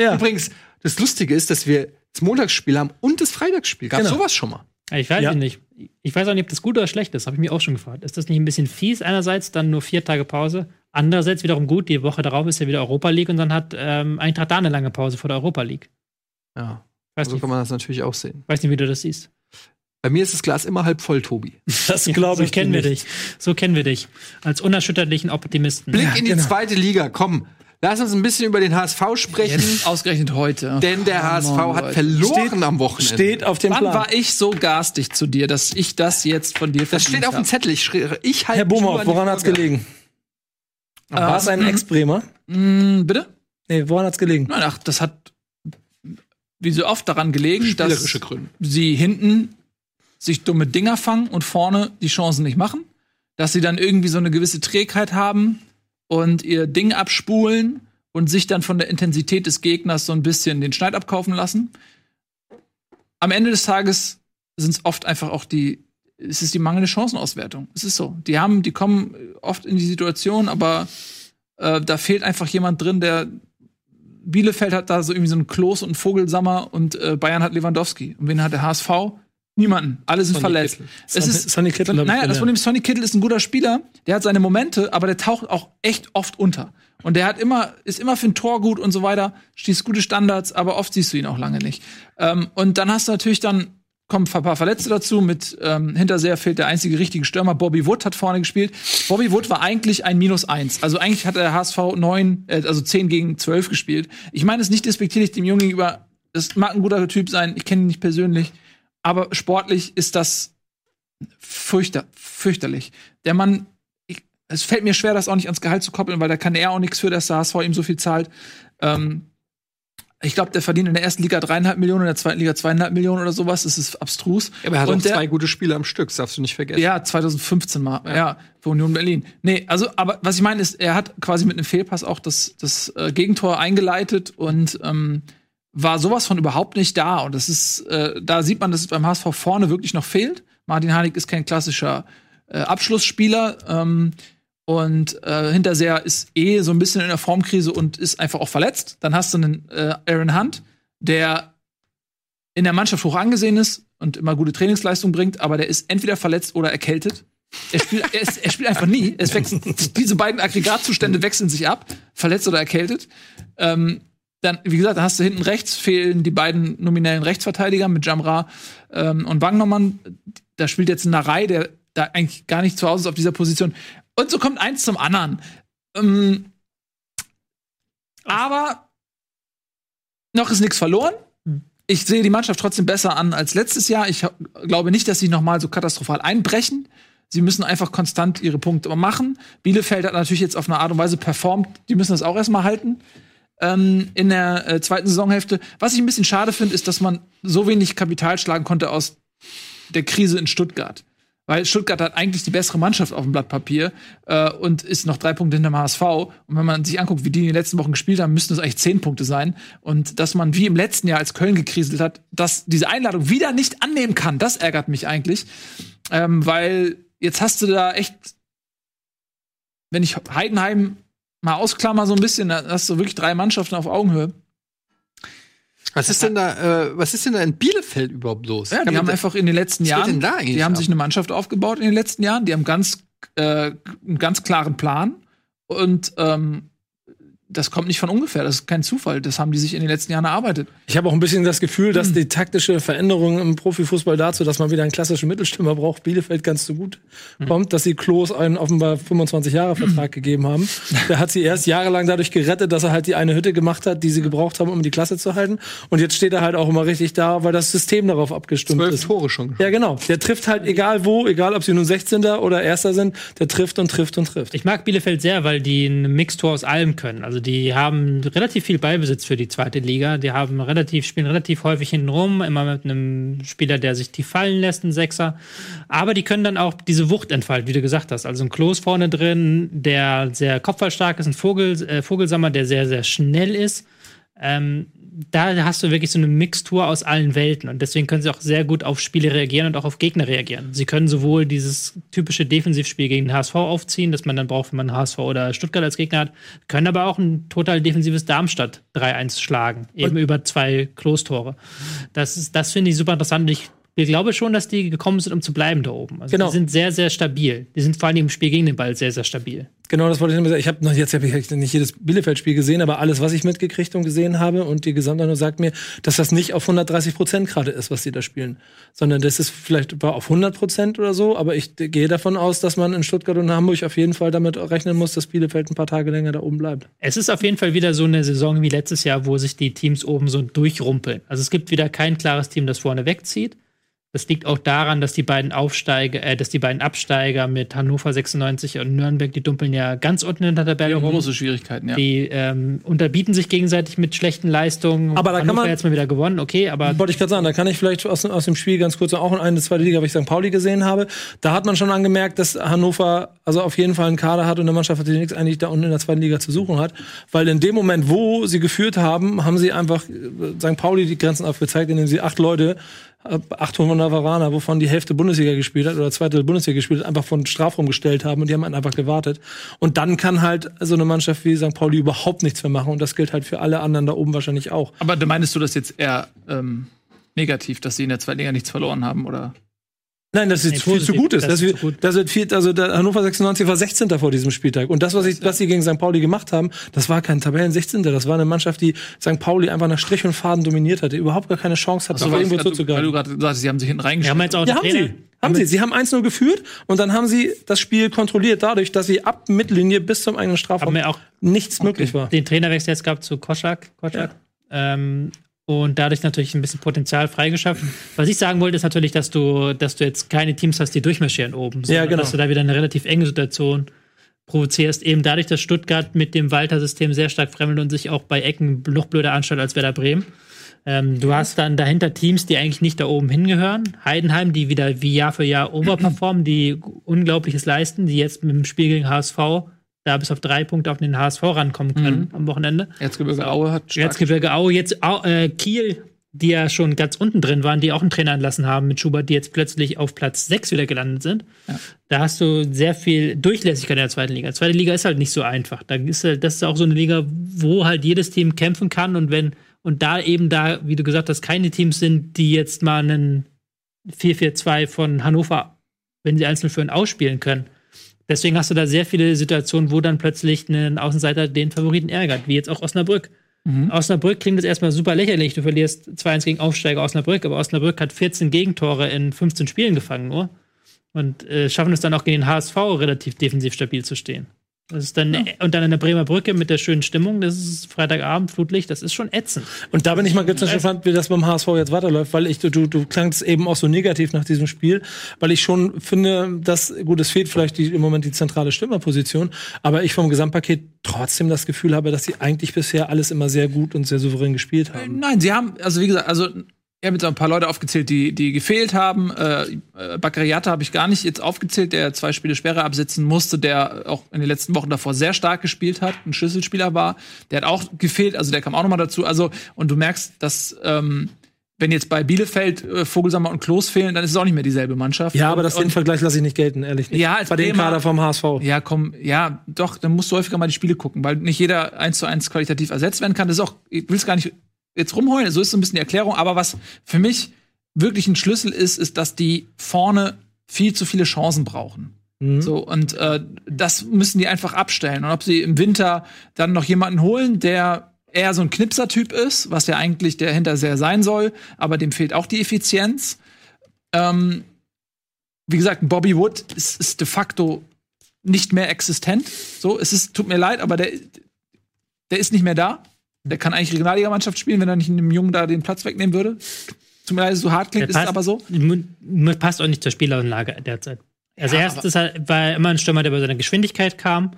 Ja. Übrigens, das Lustige ist, dass wir das Montagsspiel haben und das Freitagsspiel. Gab Genau. sowas schon mal? Ich weiß Ja. nicht. Ich weiß auch nicht, ob das gut oder schlecht ist. Habe ich mich auch schon gefragt. Ist das nicht ein bisschen fies? Einerseits dann nur vier Tage Pause. Andererseits wiederum gut. Die Woche darauf ist ja wieder Europa League und dann hat ähm, Eintracht da eine lange Pause vor der Europa League. Ja. Weiß, So nicht, kann man das natürlich auch sehen. weiß nicht, wie du das siehst. Bei mir ist das Glas immer halb voll, Tobi. <laughs> Das Ja, glaube so ich kennen wir nicht. dich. So kennen wir dich. Als unerschütterlichen Optimisten. Blick in die genau. zweite Liga. Komm, lass uns ein bisschen über den HSV sprechen. Jetzt ausgerechnet heute. Denn der Come HSV on, hat verloren Steht- am Wochenende. Steht auf dem Wann Plan. war ich so garstig zu dir, dass ich das jetzt von dir das steht auf dem Zettel. Ich, schrie- ich halt Herr die woran hat's Vorgaben. gelegen? War es ein Ex-Bremer? Mm, bitte? Nee, woran hat's gelegen? Nein, ach, das hat wie so oft daran gelegen, dass Gründe. sie hinten sich dumme Dinger fangen und vorne die Chancen nicht machen. Dass sie dann irgendwie so eine gewisse Trägheit haben und ihr Ding abspulen und sich dann von der Intensität des Gegners so ein bisschen den Schneid abkaufen lassen. Am Ende des Tages sind es oft einfach auch die, es ist die mangelnde Chancenauswertung. Es ist so. Die haben, die kommen oft in die Situation, aber äh, da fehlt einfach jemand drin, der Bielefeld hat da so irgendwie so einen Klos und Vogelsammer und äh, Bayern hat Lewandowski. Und wen hat der HSV? Niemanden. Alle sind Sonny verletzt. Kittel. Es Sonny- ist, Sonny Kittel ich naja, das. Problem ist, Sonny Kittel ist ein guter Spieler. Der hat seine Momente, aber der taucht auch echt oft unter. Und der hat immer, ist immer für ein Tor gut und so weiter, stieß gute Standards, aber oft siehst du ihn auch lange nicht. Ähm, und dann hast du natürlich dann, kommen ein paar Verletzte dazu. Mit ähm, Hinterseher fehlt der einzige richtige Stürmer. Bobby Wood hat vorne gespielt. Bobby Wood war eigentlich ein Minus eins. Also eigentlich hat der HSV neun, äh, also zehn gegen zwölf gespielt. Ich meine es nicht despektierlich dem Jungen gegenüber. Das mag ein guter Typ sein. Ich kenne ihn nicht persönlich. Aber sportlich ist das fürchter, fürchterlich. Der Mann, ich, es fällt mir schwer, das auch nicht ans Gehalt zu koppeln, weil da kann er auch nichts für, dass der HSV ihm so viel zahlt. Ähm, ich glaube, der verdient in der ersten Liga dreieinhalb Millionen, in der zweiten Liga zweieinhalb Millionen oder sowas. Das ist abstrus. Ja, aber er hat Und auch der- zwei gute Spiele am Stück, das darfst du nicht vergessen. Ja, 2015 mal. Ja. für Union Berlin. Nee, also, aber was ich meine ist, er hat quasi mit einem Fehlpass auch das, das äh, Gegentor eingeleitet und ähm, war sowas von überhaupt nicht da. Und das ist, äh, da sieht man, dass es beim HSV vorne wirklich noch fehlt. Martin Harnik ist kein klassischer äh, Abschlussspieler. Ähm, und äh, Hinterseher ist eh so ein bisschen in der Formkrise und ist einfach auch verletzt. Dann hast du einen äh, Aaron Hunt, der in der Mannschaft hoch angesehen ist und immer gute Trainingsleistung bringt, aber der ist entweder verletzt oder erkältet. Er spielt, er, ist, er spielt einfach nie. Es wechselt, diese beiden Aggregatzustände wechseln sich ab, verletzt oder erkältet. Ähm, dann, wie gesagt, dann hast du hinten rechts fehlen die beiden nominellen Rechtsverteidiger mit Jamra ähm, und Wagnermann. Da spielt jetzt ein Narei, der da eigentlich gar nicht zu Hause ist auf dieser Position. Und so kommt eins zum anderen. Ähm, aber noch ist nichts verloren. Ich sehe die Mannschaft trotzdem besser an als letztes Jahr. Ich glaube nicht, dass sie noch mal so katastrophal einbrechen. Sie müssen einfach konstant ihre Punkte machen. Bielefeld hat natürlich jetzt auf eine Art und Weise performt. Die müssen das auch erstmal halten ähm, in der äh, zweiten Saisonhälfte. Was ich ein bisschen schade finde, ist, dass man so wenig Kapital schlagen konnte aus der Krise in Stuttgart. Weil Stuttgart hat eigentlich die bessere Mannschaft auf dem Blatt Papier äh, und ist noch drei Punkte hinter dem HSV. Und wenn man sich anguckt, wie die in den letzten Wochen gespielt haben, müssten es eigentlich zehn Punkte sein. Und dass man wie im letzten Jahr als Köln gekriselt hat, dass diese Einladung wieder nicht annehmen kann, das ärgert mich eigentlich. Ähm, weil jetzt hast du da echt, wenn ich Heidenheim mal ausklammer so ein bisschen, da hast du wirklich drei Mannschaften auf Augenhöhe. Was ist denn da, äh, was ist denn da in Bielefeld überhaupt los? Ja, die haben einfach in den letzten Jahren, die haben ab? sich eine Mannschaft aufgebaut in den letzten Jahren, die haben ganz, äh, einen ganz klaren Plan und ähm, das kommt nicht von ungefähr, das ist kein Zufall, das haben die sich in den letzten Jahren erarbeitet. Ich habe auch ein bisschen das Gefühl, dass die taktische Veränderung im Profifußball dazu, dass man wieder einen klassischen Mittelstürmer braucht, Bielefeld ganz so gut kommt, dass sie Klos einen offenbar 25 Jahre Vertrag gegeben haben. Der hat sie erst jahrelang dadurch gerettet, dass er halt die eine Hütte gemacht hat, die sie gebraucht haben, um die Klasse zu halten. Und jetzt steht er halt auch immer richtig da, weil das System darauf abgestimmt Zwölf ist. Tore schon. Ja, genau. Der trifft halt egal wo, egal ob sie nun 16. oder Erster sind, der trifft und trifft und trifft. Ich mag Bielefeld sehr, weil die ein Mixtur aus allem können. Also die haben relativ viel Beibesitz für die zweite Liga. Die haben relativ, spielen relativ häufig hinten rum, immer mit einem Spieler, der sich tief fallen lässt, ein Sechser. Aber die können dann auch diese Wucht entfalten, wie du gesagt hast. Also ein Klos vorne drin, der sehr kopfballstark ist, ein Vogel, äh, Vogelsammer, der sehr, sehr schnell ist. Ähm, da hast du wirklich so eine Mixtur aus allen Welten und deswegen können sie auch sehr gut auf Spiele reagieren und auch auf Gegner reagieren. Sie können sowohl dieses typische Defensivspiel gegen den HSV aufziehen, das man dann braucht, wenn man HSV oder Stuttgart als Gegner hat, können aber auch ein total defensives Darmstadt 3-1 schlagen, eben über zwei Klostore. Das, ist- das finde ich super interessant. Ich ich glaube schon, dass die gekommen sind, um zu bleiben da oben. Also Genau. Die sind sehr, sehr stabil. Die sind vor allem im Spiel gegen den Ball sehr, sehr stabil. Genau, das wollte ich nämlich sagen. Ich habe noch jetzt hab ich nicht jedes Bielefeld-Spiel gesehen, aber alles, was ich mitgekriegt und gesehen habe und die Gesamteinheit sagt mir, dass das nicht auf 130 Prozent gerade ist, was sie da spielen, sondern das ist vielleicht war auf 100 Prozent oder so. Aber ich gehe davon aus, dass man in Stuttgart und Hamburg auf jeden Fall damit rechnen muss, dass Bielefeld ein paar Tage länger da oben bleibt. Es ist auf jeden Fall wieder so eine Saison wie letztes Jahr, wo sich die Teams oben so durchrumpeln. Also es gibt wieder kein klares Team, das vorne wegzieht. Das liegt auch daran, dass die beiden Aufsteiger, äh, dass die beiden Absteiger mit Hannover 96 und Nürnberg, die dumpeln ja ganz unten in der Tabelle rum. Große Schwierigkeiten, ja. Die ähm, unterbieten sich gegenseitig mit schlechten Leistungen. Aber da kann Hannover man- jetzt mal wieder gewonnen, okay, aber Wollte ich gerade sagen, da kann ich vielleicht aus, aus dem Spiel ganz kurz auch in eine zweite Liga, weil ich St. Pauli gesehen habe. Da hat man schon angemerkt, dass Hannover also auf jeden Fall einen Kader hat und eine Mannschaft hat, die nichts eigentlich da unten in der zweiten Liga zu suchen hat. Weil in dem Moment, wo sie geführt haben, haben sie einfach äh, St. Pauli die Grenzen aufgezeigt, indem sie acht Leute, 800 Varaner, wovon die Hälfte Bundesliga gespielt hat oder zweite Bundesliga gespielt hat, einfach von Strafraum gestellt haben und die haben halt einfach gewartet. Und dann kann halt so eine Mannschaft wie St. Pauli überhaupt nichts mehr machen und das gilt halt für alle anderen da oben wahrscheinlich auch. Aber meinst du das jetzt eher ähm, negativ, dass sie in der zweiten Liga nichts verloren haben, oder? Nein, das ist Nee, viel zu gut ist. Das Das, ist das wird viel, also der Hannover 96 war 16. vor diesem Spieltag. Und das, was, ich, was sie gegen St. Pauli gemacht haben, das war kein Tabellen 16. Das war eine Mannschaft, die St. Pauli einfach nach Strich und Faden dominiert hatte, überhaupt gar keine Chance hatte, So, irgendwo weil du zuzugreifen. gerade gesagt hast, sie haben sich hinten wir reingestellt. haben jetzt auch Ja, haben Trainer- sie. Haben sie. Sie haben 1-0 geführt und dann haben sie das Spiel kontrolliert dadurch, dass sie ab Mittellinie bis zum eigenen Strafraum nichts möglich war. den Trainerwechsel jetzt gab zu Koschak. Koschak. Ähm, und dadurch natürlich ein bisschen Potenzial freigeschaffen. Was ich sagen wollte, ist natürlich, dass du, dass du jetzt keine Teams hast, die durchmarschieren oben, sondern Ja, genau. dass du da wieder eine relativ enge Situation provozierst. Eben dadurch, dass Stuttgart mit dem Walter-System sehr stark fremdelt und sich auch bei Ecken noch blöder anstellt als Werder Bremen. Ähm, du hast dann dahinter Teams, die eigentlich nicht da oben hingehören. Heidenheim, die wieder wie Jahr für Jahr overperformen, die Unglaubliches leisten, die jetzt mit dem Spiel gegen HSV da bis auf drei Punkte auf den HSV rankommen können am Wochenende. Erzgebirge Aue hat stark Erzgebirge Aue, jetzt äh, Kiel, die ja schon ganz unten drin waren, die auch einen Trainer entlassen haben mit Schubert, die jetzt plötzlich auf Platz 6 wieder gelandet sind. Da hast du sehr viel Durchlässigkeit in der zweiten Liga. Die zweite Liga ist halt nicht so einfach. Da ist halt, das ist auch so eine Liga, wo halt jedes Team kämpfen kann und wenn, und da eben da, wie du gesagt hast, keine Teams sind, die jetzt mal einen 4-4-2 von Hannover, wenn sie einzeln für einen ausspielen können. Deswegen hast du da sehr viele Situationen, wo dann plötzlich ein Außenseiter den Favoriten ärgert, wie jetzt auch Osnabrück. Osnabrück klingt das erstmal super lächerlich. Du verlierst 2-1 gegen Aufsteiger Osnabrück, aber Osnabrück hat 14 Gegentore in 15 Spielen gefangen nur. Und äh, schaffen es dann auch gegen den HSV relativ defensiv stabil zu stehen. Das ist dann, Und dann in der Bremer Brücke mit der schönen Stimmung, das ist Freitagabend, Flutlicht, das ist schon ätzend. Und da bin ich mal ganz gespannt, wie das beim HSV jetzt weiterläuft, weil ich, du, du, du klangst eben auch so negativ nach diesem Spiel, weil ich schon finde, dass, gut, es fehlt vielleicht die, im Moment die zentrale Stürmerposition, aber ich vom Gesamtpaket trotzdem das Gefühl habe, dass sie eigentlich bisher alles immer sehr gut und sehr souverän gespielt haben. Nein, sie haben, also wie gesagt, also hat jetzt auch ein paar Leute aufgezählt, die, die gefehlt haben. Äh, äh, Bakariata habe ich gar nicht jetzt aufgezählt, der zwei Spiele Sperre absitzen musste, der auch in den letzten Wochen davor sehr stark gespielt hat, ein Schlüsselspieler war. Der hat auch gefehlt, also der kam auch noch mal dazu. Also, und du merkst, dass ähm, wenn jetzt bei Bielefeld äh, Vogelsammer und Klos fehlen, dann ist es auch nicht mehr dieselbe Mannschaft. Ja, aber und, das den und, Vergleich lasse ich nicht gelten, ehrlich nicht. Ja, als Bei dem Kader vom HSV. Ja, komm, ja, doch, dann musst du häufiger mal die Spiele gucken, weil nicht jeder eins zu eins qualitativ ersetzt werden kann. Das ist auch, ich will es gar nicht jetzt rumheulen, so ist so ein bisschen die Erklärung, aber was für mich wirklich ein Schlüssel ist, ist, dass die vorne viel zu viele Chancen brauchen. So, und äh, das müssen die einfach abstellen. Und ob sie im Winter dann noch jemanden holen, der eher so ein Knipser-Typ ist, was ja eigentlich der Hinterseher sein soll, aber dem fehlt auch die Effizienz. Ähm, wie gesagt, Bobby Wood ist, ist de facto nicht mehr existent. So, es ist, tut mir leid, aber der, der ist nicht mehr da. Der kann eigentlich Regionalligamannschaft spielen, wenn er nicht einem Jungen da den Platz wegnehmen würde. Tut mir leid, so hart klingt, ist es aber so. Passt auch nicht zur Spielanlage derzeit. Also Ja, erst ist er, war er immer ein Stürmer, der bei seiner Geschwindigkeit kam.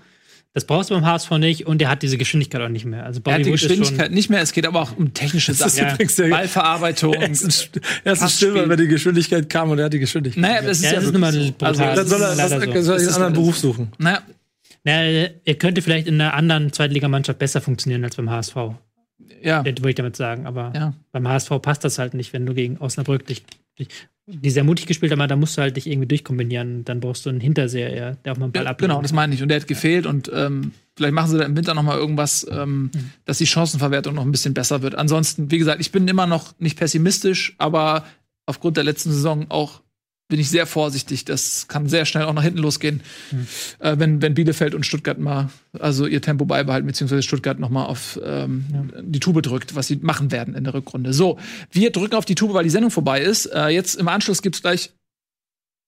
Das brauchst du beim HSV nicht und der hat diese Geschwindigkeit auch nicht mehr. Also Er Bobby hat die Wood Geschwindigkeit nicht mehr, es geht aber auch um technische <laughs> Sachen. übrigens der- Ballverarbeitung. Er <laughs> ist er ist ein. Stürmer, wenn die Geschwindigkeit kam und er hat die Geschwindigkeit. Naja, das ist Ja, ja, das ist so. brutal. Also, dann soll er, das, soll er einen anderen Beruf suchen. naja, Na, er könnte vielleicht in einer anderen Zweitligamannschaft besser funktionieren als beim HSV. ja. Das würde ich damit sagen. Aber Ja. beim HSV passt das halt nicht, wenn du gegen Osnabrück dich, dich die sehr mutig gespielt haben, da musst du halt dich irgendwie durchkombinieren. Dann brauchst du einen Hinterseher, eher, der auch mal einen Ball Ja, ablegen genau, das meine ich. Und der hat gefehlt und ähm, vielleicht machen sie da im Winter noch mal irgendwas, ähm, dass die Chancenverwertung noch ein bisschen besser wird. Ansonsten, wie gesagt, ich bin immer noch nicht pessimistisch, aber aufgrund der letzten Saison auch bin ich sehr vorsichtig. Das kann sehr schnell auch nach hinten losgehen, äh, wenn, wenn Bielefeld und Stuttgart mal also ihr Tempo beibehalten, beziehungsweise Stuttgart noch mal auf ähm, die Tube drückt, was sie machen werden in der Rückrunde. So, wir drücken auf die Tube, weil die Sendung vorbei ist. Äh, jetzt im Anschluss gibt's gleich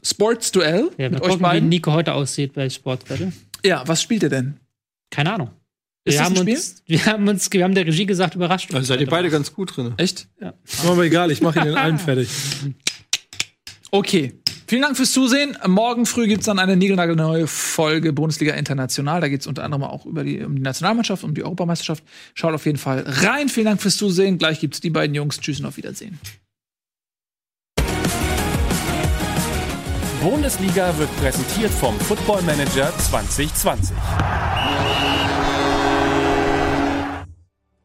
Sports-Duell Ja, mit mal euch gucken, wie beiden. Nico heute aussieht bei Sportwette. Ja, was spielt ihr denn? Keine Ahnung. Ist wir, das haben ein uns, wir haben uns, wir haben der Regie gesagt, überrascht. Also seid ihr beide ganz gut drin. Echt? Mir aber egal, ich mache ihn in allen <laughs> fertig. Okay. Vielen Dank fürs Zusehen. Morgen früh gibt's dann eine niegelnagelneue Folge Bundesliga International. Da geht's unter anderem auch über die, um die Nationalmannschaft, um die Europameisterschaft. Schaut auf jeden Fall rein. Vielen Dank fürs Zusehen. Gleich gibt's die beiden Jungs. Tschüss und auf Wiedersehen. Bundesliga wird präsentiert vom Football Manager 2020.